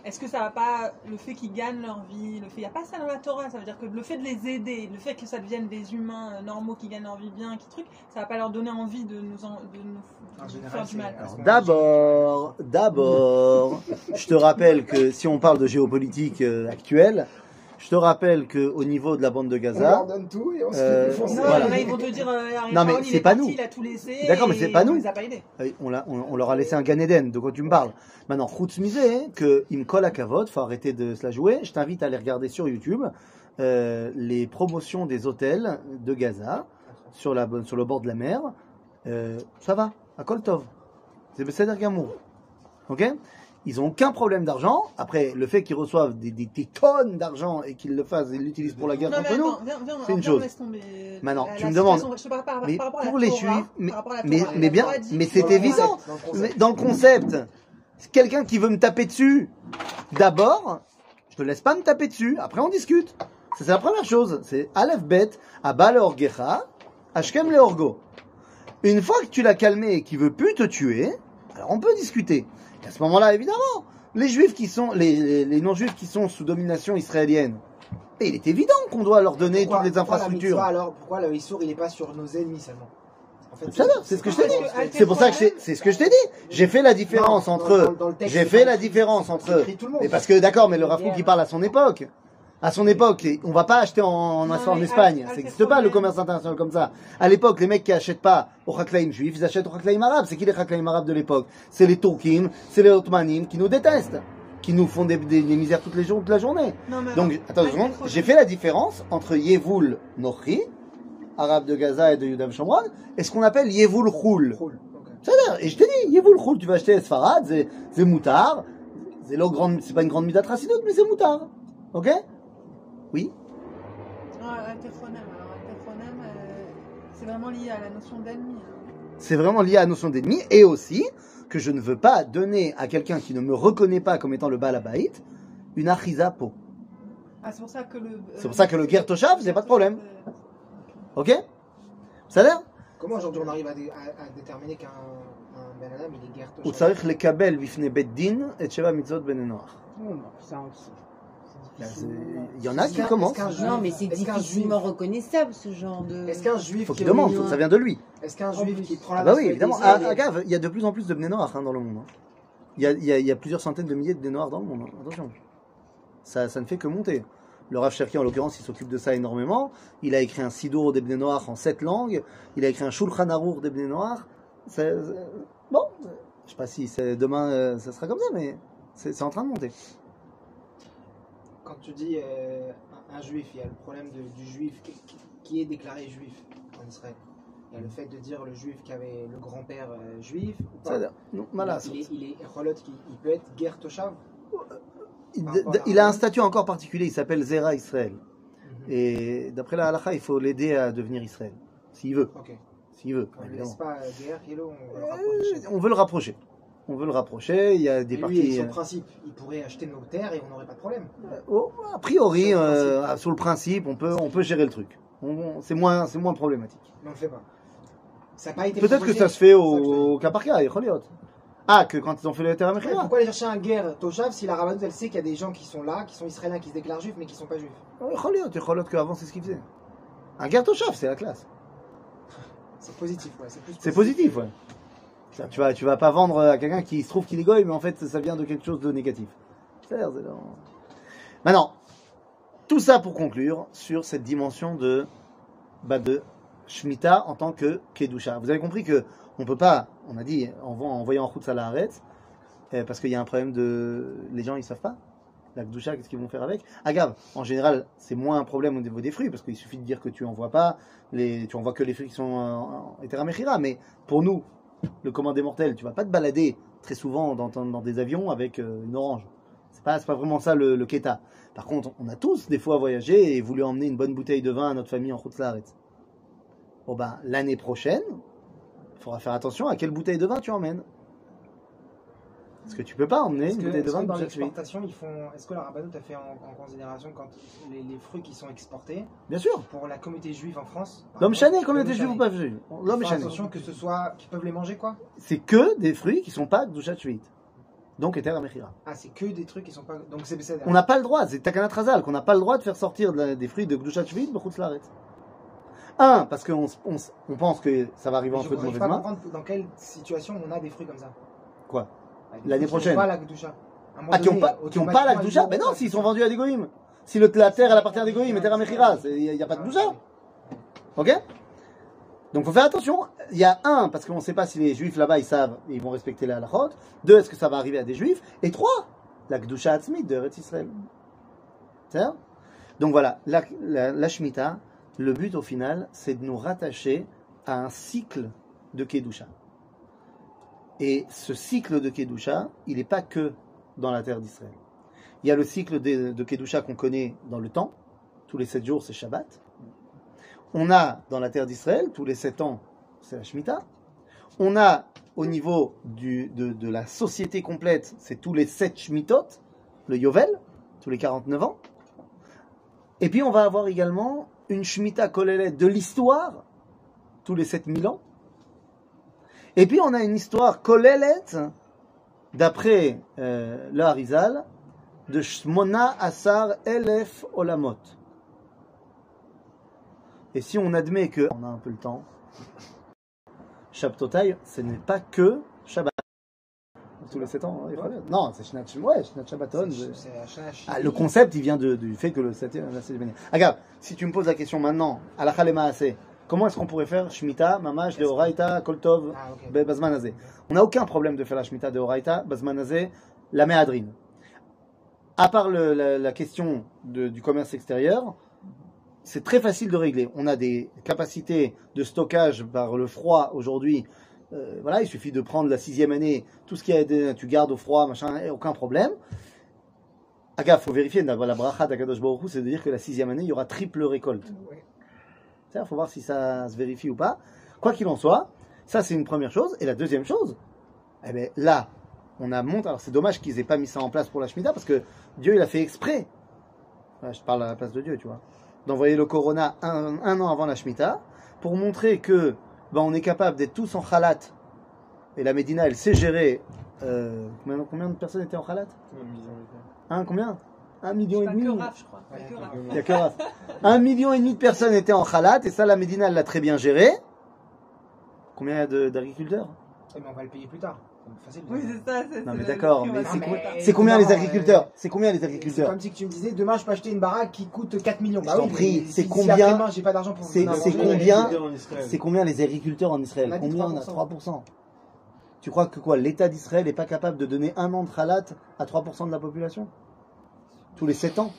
Est-ce que ça va pas, le fait qu'ils gagnent leur vie, le fait, il n'y a pas ça dans la Torah, ça veut dire que le fait de les aider, le fait que ça devienne des humains euh, normaux qui gagnent leur vie bien, qui truc, ça va pas leur donner envie de nous, en- de nous, En de nous général, faire du mal. D'abord, d'abord, je te rappelle que si on parle de géopolitique euh, actuelle, je te rappelle que au niveau de la bande de On leur Gaza, donne tout et on se Euh, fait défoncer. Non, Voilà. a, ils vont te dire, euh, Non, mais c'est est pas parti, nous. il a tout laissé. D'accord, mais c'est pas nous. les a pas aidés. euh, on, l'a- on- on leur a laissé un Gan Eden, de quoi tu me parles? Maintenant, Chutz Misé, que il me colle à cavote, faut arrêter de se la jouer. Je t'invite à aller regarder sur YouTube euh, les promotions des hôtels de Gaza sur, la, sur le bord de la mer. Euh, ça va, à Koltov. C'est Besséder Gamour. Ok? Ils ont aucun problème d'argent. Après, le fait qu'ils reçoivent des, des- des tonnes d'argent et qu'ils le fassent et l'utilisent pour la guerre Non, contre nous, attends, c'est une chose. Maintenant, tu me demandes- mais pour les juifs, mais, la mais, bien, mais c'est Dans le évident. concept, dans le concept. Mais dans le concept, quelqu'un qui veut me taper dessus, d'abord, je te laisse pas me taper dessus, après on discute. Ça, C'est la première chose. C'est Aleph Bet, Abba le Orgecha, Ashkem le Orgo. Une fois que tu l'as calmé et qu'il veut plus te tuer, alors on peut discuter. Et à ce moment-là, évidemment, les juifs qui sont, les, les- les non-juifs qui sont sous domination israélienne, et il est évident qu'on doit leur donner Pourquoi- toutes les pourquoi la infrastructures. mitzvah, alors pourquoi le Issour il est pas sur nos ennemis seulement En fait, Ça va, c'est ce que je t'ai dit. C'est pour ça que c'est ce que je t'ai dit. J'ai fait la différence Non, entre J'ai fait la différence entre. écrit tout le monde. Mais parce que d'accord, mais le Rafouk qui parle à son époque. À son époque, on va pas acheter en, en, Non, en Espagne. Ça n'existe pas le commerce international comme ça. À l'époque, les mecs qui achètent pas au Haklaim juif, ils achètent au Haklaim arabe. C'est qui les Haklaim arabes de l'époque? C'est les Turkim, c'est les Ottomanim qui nous détestent, qui nous font des, des- des misères toutes les jours, toute la journée. Non, mais Donc, attends une seconde. J'ai fait la différence entre Yevoul Nochi, arabe de Gaza et de Yudam Shomron, et ce qu'on appelle Yevoul. C'est-à-dire, et je t'ai dit, Yevoul Choul, tu vas acheter Sfarad, c'est moutard, c'est pas une grande mida tracidoute, mais c'est moutard. Ok? Oui ah, euh, c'est vraiment lié à la notion d'ennemi. Hein. C'est vraiment lié à la notion d'ennemi et aussi que je ne veux pas donner à quelqu'un qui ne me reconnaît pas comme étant le Balabait une achizapo. Ah, c'est pour ça que le. Euh, c'est pour ça c'est pas de problème. Euh, ok? Ça l'air? Comment aujourd'hui on arrive à, déterminer qu'un ben adam il est Gertoshav Il faut le kabel bifne beddin et sheva mitzvot ben ça aussi. Il y en a qui commencent. est-ce qu'un juif- Non, mais c'est difficilement juif- reconnaissable ce genre de. Est-ce qu'un juif Faut qui qu'il demande, milieu- faut que ça vient de lui. Est-ce qu'un juif qui prend Ah la bah oui, évidemment. Ah, israélienne- ah, gaffe, il y a de plus en plus de Bnei Noach hein, dans le monde. hein. Il y, a, il, y a, il y a plusieurs centaines de milliers de Bnei Noach dans le monde. hein. Attention. Ça, ça ne fait que monter. Le Rav Cherki, en l'occurrence, il s'occupe de ça énormément. Il a écrit un Sidour des Bnei Noach en sept langues. Il a écrit un Shulchan Arour des. C'est- c'est- Bon, je sais pas si c'est demain euh, ça sera comme ça, mais c'est c'est en train de monter. Quand tu dis euh, un, un juif, il y a le problème de- du juif qui, est déclaré juif en Israël. Il y a le fait de dire le juif qui avait le grand-père euh, juif. Ou pas. C'est-à-dire, non, voilà, il, est, il est il peut être guerre Toshav. il, a un statut encore particulier, il s'appelle Zera Israël. Et d'après la halakha, il faut l'aider à devenir Israël. S'il veut. S'il veut. On ne évidemment. laisse pas euh, guerre, on veut le rapprocher. On veut le rapprocher. Il y a des Et lui, parties. son principe, il pourrait acheter nos terres et on n'aurait pas de problème. euh, oh, a priori, Sur le euh, principe. sur le principe, on peut, on peut gérer le truc. C'est moins, c'est moins problématique. Mais on le fait pas. Ça n'a pas été Peut-être que ça se fait au, cas par cas, Yecholiot. Ah, que quand ils ont fait le terrain Ouais, Pourquoi aller chercher un guerre Toshav si la Rabbanou elle sait qu'il y a des gens qui sont là, qui sont israéliens, qui se déclarent juifs mais qui sont pas juifs? Yecholiot, Yecholiot qu'avant c'est ce qu'ils faisaient. Un Gertoshav, c'est la classe. C'est positif, ouais. C'est C'est positif, ouais. Tu vas, tu vas pas vendre à quelqu'un qui se trouve qu'il est goy, mais en fait ça vient de quelque chose de négatif. Maintenant, tout ça pour conclure sur cette dimension de, bah, de Shemitah en tant que Kedusha. Vous avez compris que on peut pas, on a dit, en, en voyant en route ça la arrête, euh, parce qu'il y a un problème de, les gens ils savent pas. La Kedusha, qu'est-ce qu'ils vont faire avec? Agave, en général, c'est moins un problème au niveau des fruits, parce qu'il suffit de dire que tu envoies pas, les, tu envoies que les fruits qui sont en, en Eteramechira, mais pour nous, le commandé mortel, tu vas pas te balader très souvent dans, des avions avec euh, une orange. C'est pas, pas vraiment ça le, le keta. Par contre, on a tous des fois voyagé et voulu emmener une bonne bouteille de vin à notre famille en route Bon ben, l'année prochaine, il faudra faire attention à quelle bouteille de vin tu emmènes. Parce que tu peux pas emmener une bouteille de vin dans l'exportation, ils font. Est-ce que la Rabbanou a fait en, en considération quand les, les fruits qui sont exportés Bien sûr. pour la communauté juive en France L'homme chané, combien de l'homme juifs ou pas Ils L'homme chané. attention que ce soit. qu'ils peuvent les manger quoi C'est que des fruits qui sont pas Gdushat Shuit. Donc, Eter Mechira. Ah, c'est que des trucs qui sont pas. Donc c'est. On n'a pas le droit, c'est Takana Trazal, qu'on n'a pas le droit de faire sortir des fruits de Gdushat Shvit, Laaretz. Un, parce qu'on on, pense que ça va arriver en feu de à main. comprendre dans quelle situation on a des fruits comme ça. Quoi? L'année prochaine. n'ont Pas la. À Ah, qui n'ont pas, qui ont pas la ils Mais non, s'ils sont vendus à des goïms. Si le, la terre, elle appartient à des goïms, Eter Mechira, il n'y a pas de Gdusha. Ok? Donc faut faire attention. Il y a un, parce qu'on ne sait pas si les juifs là-bas ils savent, ils vont respecter la halachot. Deux, est-ce que ça va arriver à des juifs? Et trois, la Gdusha Atzmit de Eretz Israël. Donc voilà, la, la, la Shemitah, le but au final, c'est de nous rattacher à un cycle de Kedusha. Et ce cycle de Kedusha, il n'est pas que dans la terre d'Israël. Il y a le cycle de, Kedusha qu'on connaît dans le temps. Tous les sept jours, c'est Shabbat. On a dans la terre d'Israël, tous les sept ans, c'est la Shemitah. On a au niveau de, la société complète, c'est tous les sept Shmitot, le Yovel, tous les 49 ans. Et puis on va avoir également une Shemitah Kolelet de l'histoire, tous les 7000 ans. Et puis on a une histoire Kolelet, d'après euh, le Harizal, de Shmona Asar Elef Olamot. Et si on admet que on a un peu le temps, Shabtotai, ce n'est pas que Shabbat. Tous les 7 ans, hein. Non, c'est Shnat Shabbaton. Ah, le concept, il vient de- du fait que le 7 la septième année. Ah, regarde, si tu me poses la question maintenant, à la Khalema assez, comment est-ce qu'on pourrait faire Shemitah, Mamash, de Horaïta, Koltov, Ah, ok. Be- Bazman Azé On n'a aucun problème de faire la Shemitah de Horaïta, la Méadrine. À part le- la, la question de- du commerce extérieur, c'est très facile de régler. On a des capacités de stockage par le froid aujourd'hui. Euh, voilà, il suffit de prendre la sixième année, tout ce qui a été, tu gardes au froid, machin, aucun problème. Aga, faut vérifier, la la bracha d'Akadosh Baruch c'est de dire que la sixième année, il y aura triple récolte. Il faut voir si ça se vérifie ou pas. Quoi qu'il en soit, ça c'est une première chose. Et la deuxième chose, eh ben, là, on a monté. Alors c'est dommage qu'ils aient pas mis ça en place pour la Shemitah parce que Dieu il a fait exprès. Ouais, je parle à la place de Dieu, tu vois. D'envoyer le Corona un, un an avant la Shemitah pour montrer que ben, on est capable d'être tous en khalat. Et la Médina, elle sait gérer. euh, combien, combien de personnes étaient en khalat? Hein, combien? Un million et demi il y a que Raph. Un million et demi de personnes étaient en khalat et ça, la Médina, elle l'a très bien géré. Combien il y a de- d'agriculteurs? Eh, mais on va le payer plus tard. Facile. Oui, c'est ça. c'est- Non, c'est mais d'accord, mais c'est combien les agriculteurs? euh, C'est combien les C'est agriculteurs? comme si tu me disais demain je peux acheter une baraque qui coûte 4 millions. Je Bah t'en oui, prie, mais c'est combien- j'ai pas d'argent pour c'est- combien en Israël. C'est combien les agriculteurs en Israël? On a dit Combien? On a 3%. 3% Tu crois que quoi? L'État d'Israël n'est pas capable de donner un an de khalat à 3% de la population? Tous les 7 ans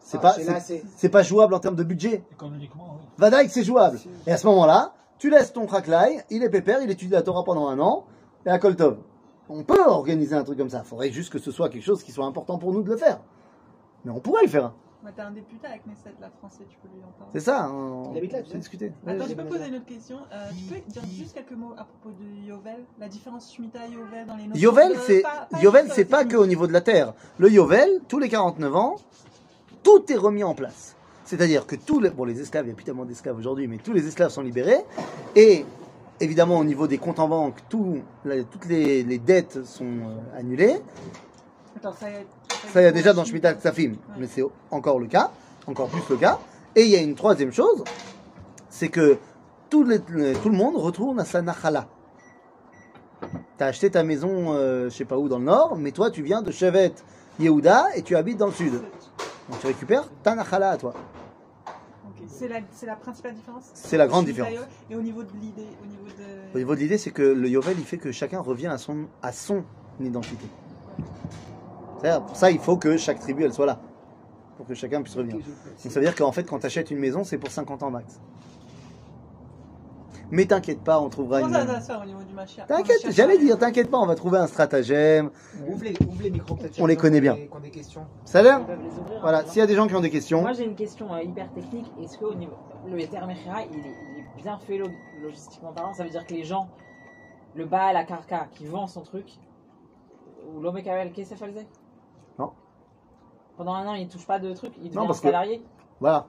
C'est Ah, pas, c'est là, c'est- c'est- c'est pas jouable en termes de budget. Économiquement, oui. Vadaïk, c'est jouable. Et à ce moment-là, tu laisses ton crackline, il est pépère, il étudie la Torah pendant un an, et à Koltov. On peut organiser un truc comme ça. Il faudrait juste que ce soit quelque chose qui soit important pour nous de le faire. Mais on pourrait le faire. Bah, T'as un député avec Nesset, la français, tu peux lui en parler. C'est ça. On Il habite là, discuter. Attends, Ouais, je peux poser une autre question. Euh, tu peux dire juste quelques mots à propos de Yovel La différence Shemitah et Yovel dans les notions Yovel, de- c'est pas- pas Yovel, juste, euh, pas technique. que au niveau de la terre. Le Yovel, tous les 49 ans, tout est remis en place. C'est-à-dire que tous les bon les esclaves, il n'y a plus tellement d'esclaves aujourd'hui, mais tous les esclaves sont libérés et évidemment au niveau des comptes en banque, tout, la- toutes les, les dettes sont euh, annulées. Attends, ça y est. Ça il y a déjà dans Shemitah Ksafim, mais c'est encore le cas, encore plus le cas. Et il y a une troisième chose, c'est que tout, les- le- tout le monde retourne à sa nachala. T'as acheté ta maison, euh, je sais pas où, dans le nord, mais toi tu viens de Chevet Yehuda et tu habites dans le sud. Donc tu récupères ta nachala à toi. C'est la, principale différence C'est la grande différence. Et au niveau de l'idée, au niveau de. Au niveau de l'idée, c'est que le Yovel, il fait que chacun revient à son, à son identité. C'est-à-dire, pour ça, il faut que chaque tribu, elle soit là. Pour que chacun puisse revenir. Donc ça veut dire qu'en fait, quand tu achètes une maison, c'est pour 50 ans max. Mais t'inquiète pas, on trouvera une. T'inquiète, j'allais dire, t'inquiète pas, on va trouver un stratagème. Ouvre les, ouvre les micros peut-être. On les connaît bien. Qui ont des questions. Ça a l'air Voilà, hein, s'il y a des gens qui ont des questions. Moi j'ai une question euh, hyper technique. Est-ce que au niveau le Mechira, il est, il est bien fait lo- logistiquement parlant? Ça veut dire que les gens, le Baal à Karka qui vend son truc, ou l'homme Kavel, qu'est-ce que ça faisait Non. Pendant un an, il touche pas de truc, il devient Non, parce que- salarié Voilà.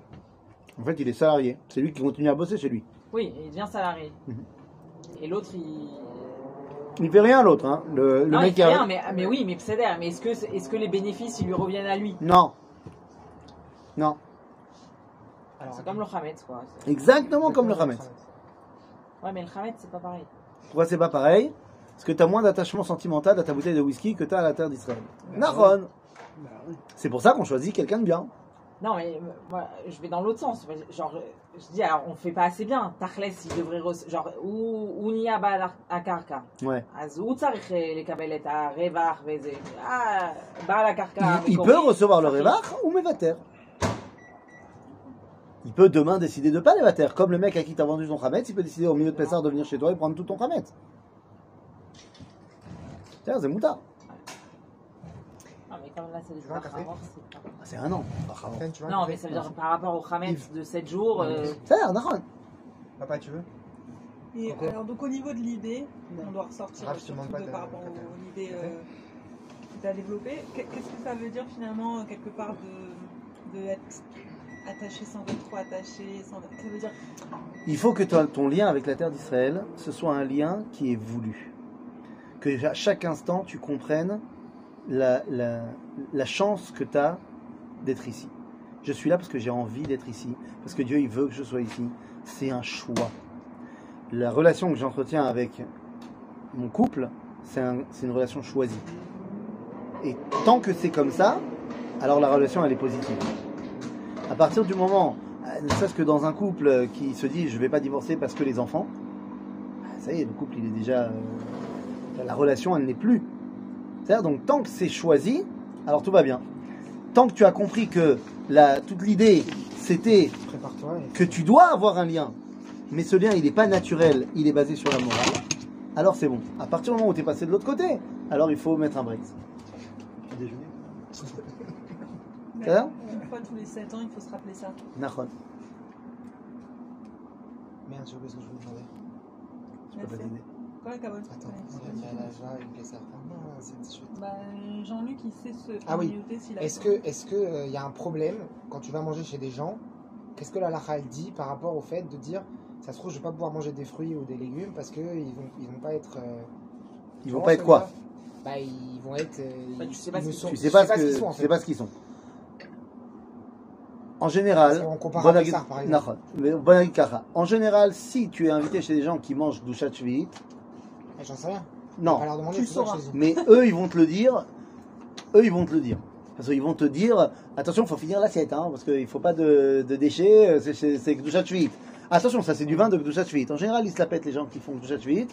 En fait, il est salarié. C'est lui qui continue à bosser chez lui. Oui, il devient salarié. Mhm. Et l'autre, il. Il fait rien l'autre, hein. Le, le non, mec il fait a- rien, mais, mais oui, mais c'est Mais est-ce que, est-ce que les bénéfices, ils lui reviennent à lui? Non. Non. C'est comme le Hametz, quoi. Exactement comme le Hametz. Ouais, mais le Hametz, c'est pas pareil. Pourquoi c'est pas pareil? Parce que tu as moins d'attachement sentimental à ta bouteille de whisky que tu as à la terre d'Israël. Naron bah c'est pour ça qu'on choisit quelqu'un de bien. Non, mais euh, moi, je vais dans l'autre sens. Genre, euh, je dis, alors, on fait pas assez bien. Tachles, il devrait. Genre, ou Niaba à Karka. Ouais. Ah, ou les Kabelet, ah, ah, à Revar, Ah, bah la Il peut recevoir le Revar ou Mevater. Il peut demain décider de pas les vater. Comme le mec à qui t'as vendu son khamet, il peut décider au milieu de Pessar de venir chez toi et prendre tout ton Hametz. Tiens, c'est moutard. Comme là, c'est c'est Ah, C'est un an. Non, mais ça veut dire par rapport au Hametz de 7 jours. euh, C'est un Naron. Papa, tu veux Et alors, donc au niveau de l'idée, on doit ressortir de par rapport aux l'idée euh, que tu as développée. Qu'est- Qu'est-ce que ça veut dire finalement, euh, quelque part, de, de être attaché sans être trop attaché sans... Ça veut dire Il faut que ton, ton lien avec la terre d'Israël, ce soit un lien qui est voulu. Que à chaque instant, tu comprennes la, la, chance que tu as d'être ici. Je suis là parce que j'ai envie d'être ici, parce que Dieu il veut que je sois ici. C'est un choix. La relation que j'entretiens avec mon couple, c'est un- c'est une relation choisie. Et tant que c'est comme ça, alors la relation elle est positive. À partir du moment, euh, ne serait-ce que dans un couple qui se dit je vais pas divorcer parce que les enfants, bah, ça y est, le couple il est déjà. euh, la relation elle n'est plus. C'est-à-dire donc tant que c'est choisi, alors tout va bien. Tant que tu as compris que la, toute l'idée c'était que tu dois avoir un lien, mais ce lien il n'est pas naturel, il est basé sur la morale, alors c'est bon. À partir du moment où tu es passé de l'autre côté, alors il faut mettre un break. Déjeuner. une fois tous les 7 ans, il faut se rappeler ça. Nachon. Merde, j'ai oublié ce que je voulais demander. Je peux pas t'aider. Quoi, la cabane Attends, il y a une caisse à Non, de suite. Bah, Jean-Luc, il sait se Ah oui. communauter s'il a Est-ce que, est-ce que euh, y a un problème quand tu vas manger chez des gens? Qu'est-ce que la lacha elle dit par rapport au fait de dire ça se trouve je vais pas pouvoir manger des fruits ou des légumes parce que ils vont ils vont pas être euh, Ils vont pas être quoi? Bah ils vont être euh, Bah, tu sais pas ils ce ne qu'ils sont- Tu sais pas ce qu'ils sont en tu sais fait. pas ce qu'ils sont. En Parce général, compare Bon par exemple. Kara. En général, si tu es invité chez des gens qui mangent douchat shvi'it, Eh, J'en sais rien. Non, leur demander, tu sauras. mais eux ils vont te le dire, eux ils vont te le dire. Parce qu'ils vont te dire, attention, faut finir l'assiette, hein, parce qu'il faut pas de, de déchets, c'est- Shvi'it. Attention, ça c'est du vin de Gdushat Shvi'it. En général, ils se la pètent les gens qui font Gdushat Shvi'it,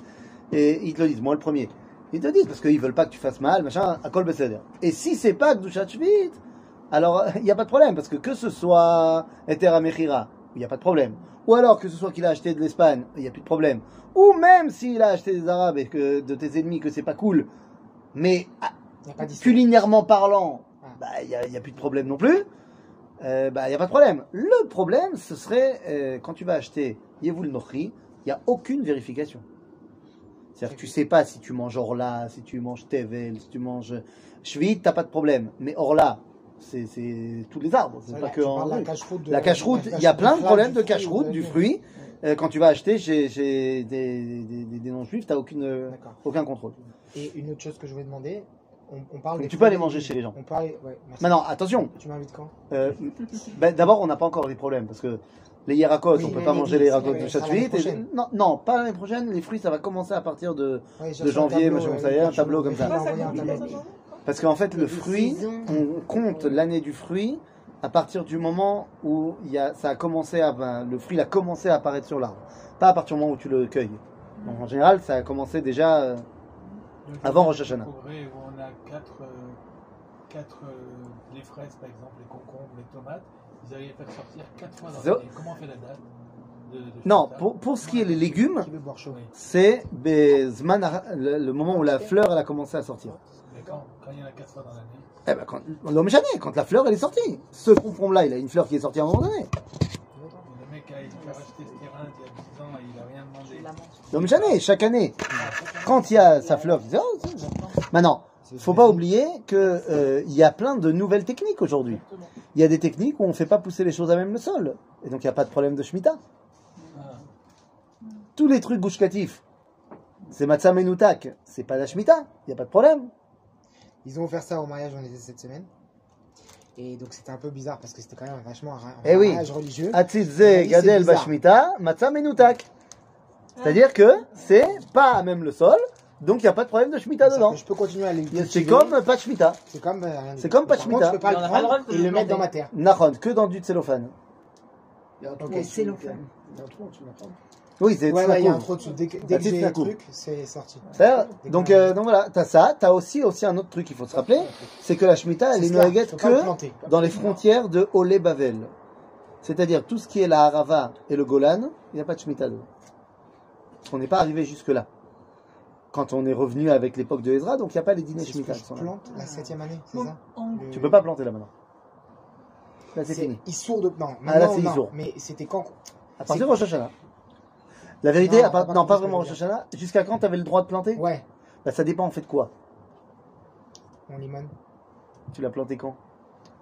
et ils te le disent, moi le premier. Ils te le disent parce qu'ils veulent pas que tu fasses mal, machin, à kol beseder. Et si c'est pas Gdushat Shvi'it, alors il n'y a pas de problème, parce que que ce soit Eter Amechira, il n'y a pas de problème. Ou alors que ce soit qu'il a acheté de l'Espagne, il n'y a plus de problème. Ou même s'il a acheté des Arabes et que de tes ennemis que c'est pas cool, mais ah, pas culinairement parlant, Ah. bah, il n'y a, il y a plus de problème non plus. Euh, bah, il n'y a pas de problème. Le problème, ce serait euh, quand tu vas acheter Yevul Nochri, il n'y a aucune vérification. C'est-à-dire que tu sais pas si tu manges Orla, si tu manges Tevel, si tu manges Shvit, t'as pas de problème. Mais Orla, c'est tous les arbres, c'est pas que en la cache-route il y a plein de problèmes de cache-route du fruit. Euh, quand tu vas acheter chez, chez des, des, des- des non-juifs, t'as aucune, euh, D'accord. aucun contrôle. Et une autre chose que je voulais demander, on, on parle Donc des tu fruits peux aller manger chez les gens. On parle, ouais, merci. Maintenant, attention, Tu m'invites quand? Euh, ben, D'abord, on n'a pas encore les problèmes parce que les hiéracotes, Oui, on peut mais pas manger les hiéracotes de chaque suite. et-. Non, non, pas l'année prochaine. Les fruits, ça va commencer à partir de. Ouais, de janvier, tableau, machin, euh, ça y est, un tableau comme ça. Parce qu'en fait, le fruit, on compte l'année du fruit à partir du moment où il y a, ça a commencé à, ben, le fruit a commencé à apparaître sur l'arbre. Pas à partir du moment où tu le cueilles. Donc, en général, ça a commencé déjà. euh, Avant Rosh des Hashanah. progrès où on a quatre, euh, quatre euh, les fraises par exemple, les concombres, les tomates, ils arrivent à faire sortir quatre fois dans Ça- l'année. Comment on fait la date de, de Non, Shemitah pour, pour ce qui est les légumes, c'est le, le moment où la fleur elle a commencé à sortir. Mais quand, quand il y en a quatre fois dans l'année, Eh ben, quand, l'homme jamais, quand la fleur elle est sortie. Ce concombre là, il a une fleur qui est sortie à un moment donné. le mec a racheter ce terrain il y a 10 ans et il a rien demandé. L'homme jamais, chaque année. Quand il y a sa fleur, il dit, oh. Maintenant, faut pas oublier que euh, il y a plein de nouvelles techniques aujourd'hui. Il y a des techniques où on fait pas pousser les choses à même le sol. Et donc il n'y a pas de problème de Shemitah. Ah, Tous les trucs gouchkatifs, c'est Matzah Menoutak, c'est pas la Shemitah, il n'y a pas de problème. Ils ont offert ça au mariage on était cette semaine. Et donc c'était un peu bizarre parce que c'était quand même vachement un, un Eh oui. mariage religieux. Atzitze c'est Gadel. Bashmita, Matzah Menoutak. C'est-à-dire que c'est pas à même le sol, donc il n'y a pas de problème de Shemitah dedans. Je peux continuer à les C'est comme pas de Shemitah. C'est comme, euh, c'est comme pas Par Shemitah. je peux pas le on n'a pas le droit prendre de et le mettre dans ma terre. Nahon, que dans du cellophane. Il y a un trou Ok, en dessous, il y a- un trou en dessous de. Oui, c'est Ouais, ouais, il y a un trou dessus. Dès que, dès que j'ai truc, c'est sorti. Donc, euh, donc voilà, t'as ça, t'as aussi, aussi un autre truc qu'il faut se rappeler, c'est que la Shemitah, elle est le que dans les frontières de Olé Bavel. C'est-à-dire tout ce qui est la Harava et le Golan, il n'y a pas de Shemitah dedans. Parce qu'on n'est pas arrivé jusque-là. Quand on est revenu avec l'époque de Ezra, donc il n'y a pas les dîners Shemitah que qui je sont là. plante la septième année, c'est ça en- Le- Tu peux pas planter là maintenant. Là c'est fini. Issour de. Non, Ah, là, maintenant, non. Mais c'était quand À partir de Rosh Hashanah. La vérité, Non, à pas non, vraiment Rosh Hashanah. Jusqu'à quand tu avais le droit de planter? Ouais, bah, Ça dépend en fait de quoi. on limone. Tu l'as planté quand?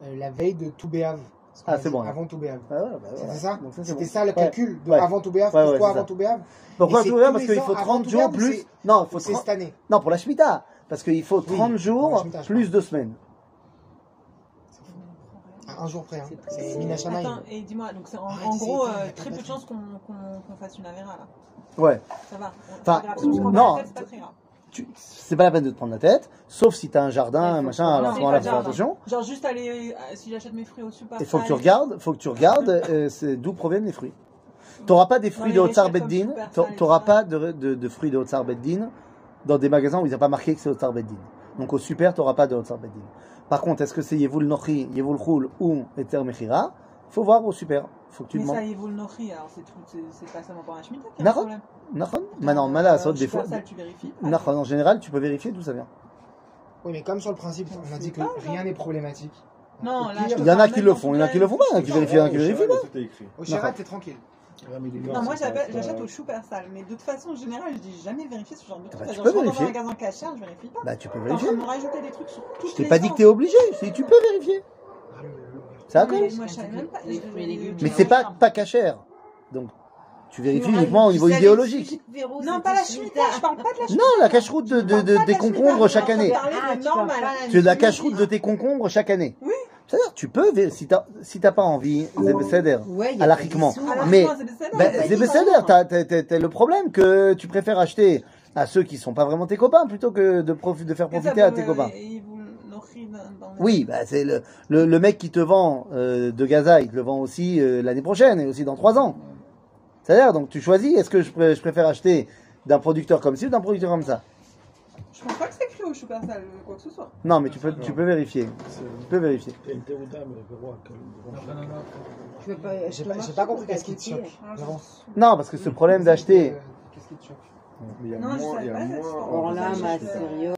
Euh, la veille de Toubéav. Ah, c'est bon. Avant Toubéav. Ah, bah. C'était ça C'était bon. ça le Ouais. calcul de avant Toubéav Pourquoi avant. Toubéav Pourquoi tous Parce qu'il faut avant 30 tout jours plus. Non, il faut C'est 30 cette année. Non, pour la Shemitah. Parce qu'il faut Oui, 30 pour la jours plus deux semaines. Un jour près. hein. C'est Mina Shamaï. Attends, et dis-moi, donc c'est en, Arrête, en c'est gros, euh, très pas peu de chances qu'on qu'on- qu'on fasse une avéra là. Ouais. Ça va. Enfin, C'est pas grave. Si on se prend non. la tête, c'est pas très grave. Tu- C'est pas la peine de te prendre la tête. Sauf si t'as un jardin, faut machin, à non, là, pas faut faire jardin. attention. Genre juste aller, euh, si j'achète mes fruits au super. Il faut que tu regardes, faut que tu regardes euh, c'est d'où proviennent les fruits. T'auras pas des fruits Ouais, de les comme Beddin, Super Sal t'auras pas de, de, de fruits de Otsar Beddin dans des magasins où il n'y a pas marqué que c'est Otsar Beddin. Donc au super, t'auras pas de Otsar Beddin. Par contre, est-ce que c'est Yevul Nochi, Yevul Chul ou Eter Mechira? Faut voir au super. Faut que tu Mais ça, demandes. il vaut le nourrir, alors c'est pas seulement pour la Shemitah qu'il y a un problème. Maintenant, Mala, des fois. Tu vérifies. Nahon, en général, tu peux vérifier d'où ça vient. Oui, mais comme sur le principe, on a dit que rien n'est problématique. Non, là, Il y en a qui le font, il y en a toute qui le font pas, il y en a qui vérifient, il y en a qui vérifient pas. Au Shirat, t'es tranquille. Ouais, mais les Non, moi j'achète au super sale, mais de toute façon, en général, je dis jamais vérifier ce genre de truc. bah, tu peux vérifier. dans un magasin cachère, je vérifie pas. Bah, tu peux vérifier. me rajouter des trucs sur toutes Je t'ai pas dit que t'es obligé, si tu peux vérifier. C'est à Mais c'est pas, pas cachère. Donc, tu vérifies uniquement au niveau idéologique. Véro, Non, pas la à- je parle pas de la Shemitah. Non, la cache-route de, de, de- des de concombres chaque année. Ah, tu Tu as de la cache-route de tes concombres chaque année. Oui. C'est-à-dire, tu peux, si t'as si pas envie, c'est besséder. Ouais, Alachiquement. Mais- salaires, Ben, t'as, le problème que tu préfères acheter à ceux qui sont pas vraiment tes copains plutôt que de, de faire profiter à tes copains. Oui, bah, c'est le, le, le mec qui te vend euh, de Gaza, il te le vend aussi euh, l'année prochaine et aussi dans trois ans. C'est-à-dire, donc tu choisis, est-ce que je, je préfère acheter d'un producteur comme ci ou d'un producteur comme ça? Je pense pas que c'est écrit au super sale, quoi que ce soit. Non, mais tu peux, tu peux vérifier. Tu peux vérifier. Je veux pas- je J'ai peux pas, j'ai marcher pas compris qu'est-ce qui te choque. Ah, je- Vraiment. Non, parce que ce problème d'acheter Qu'est-ce qui te choque? Mais il y a Non, je moins, savais il y a pas, moins. c'est- Ça, ma je- sérieux.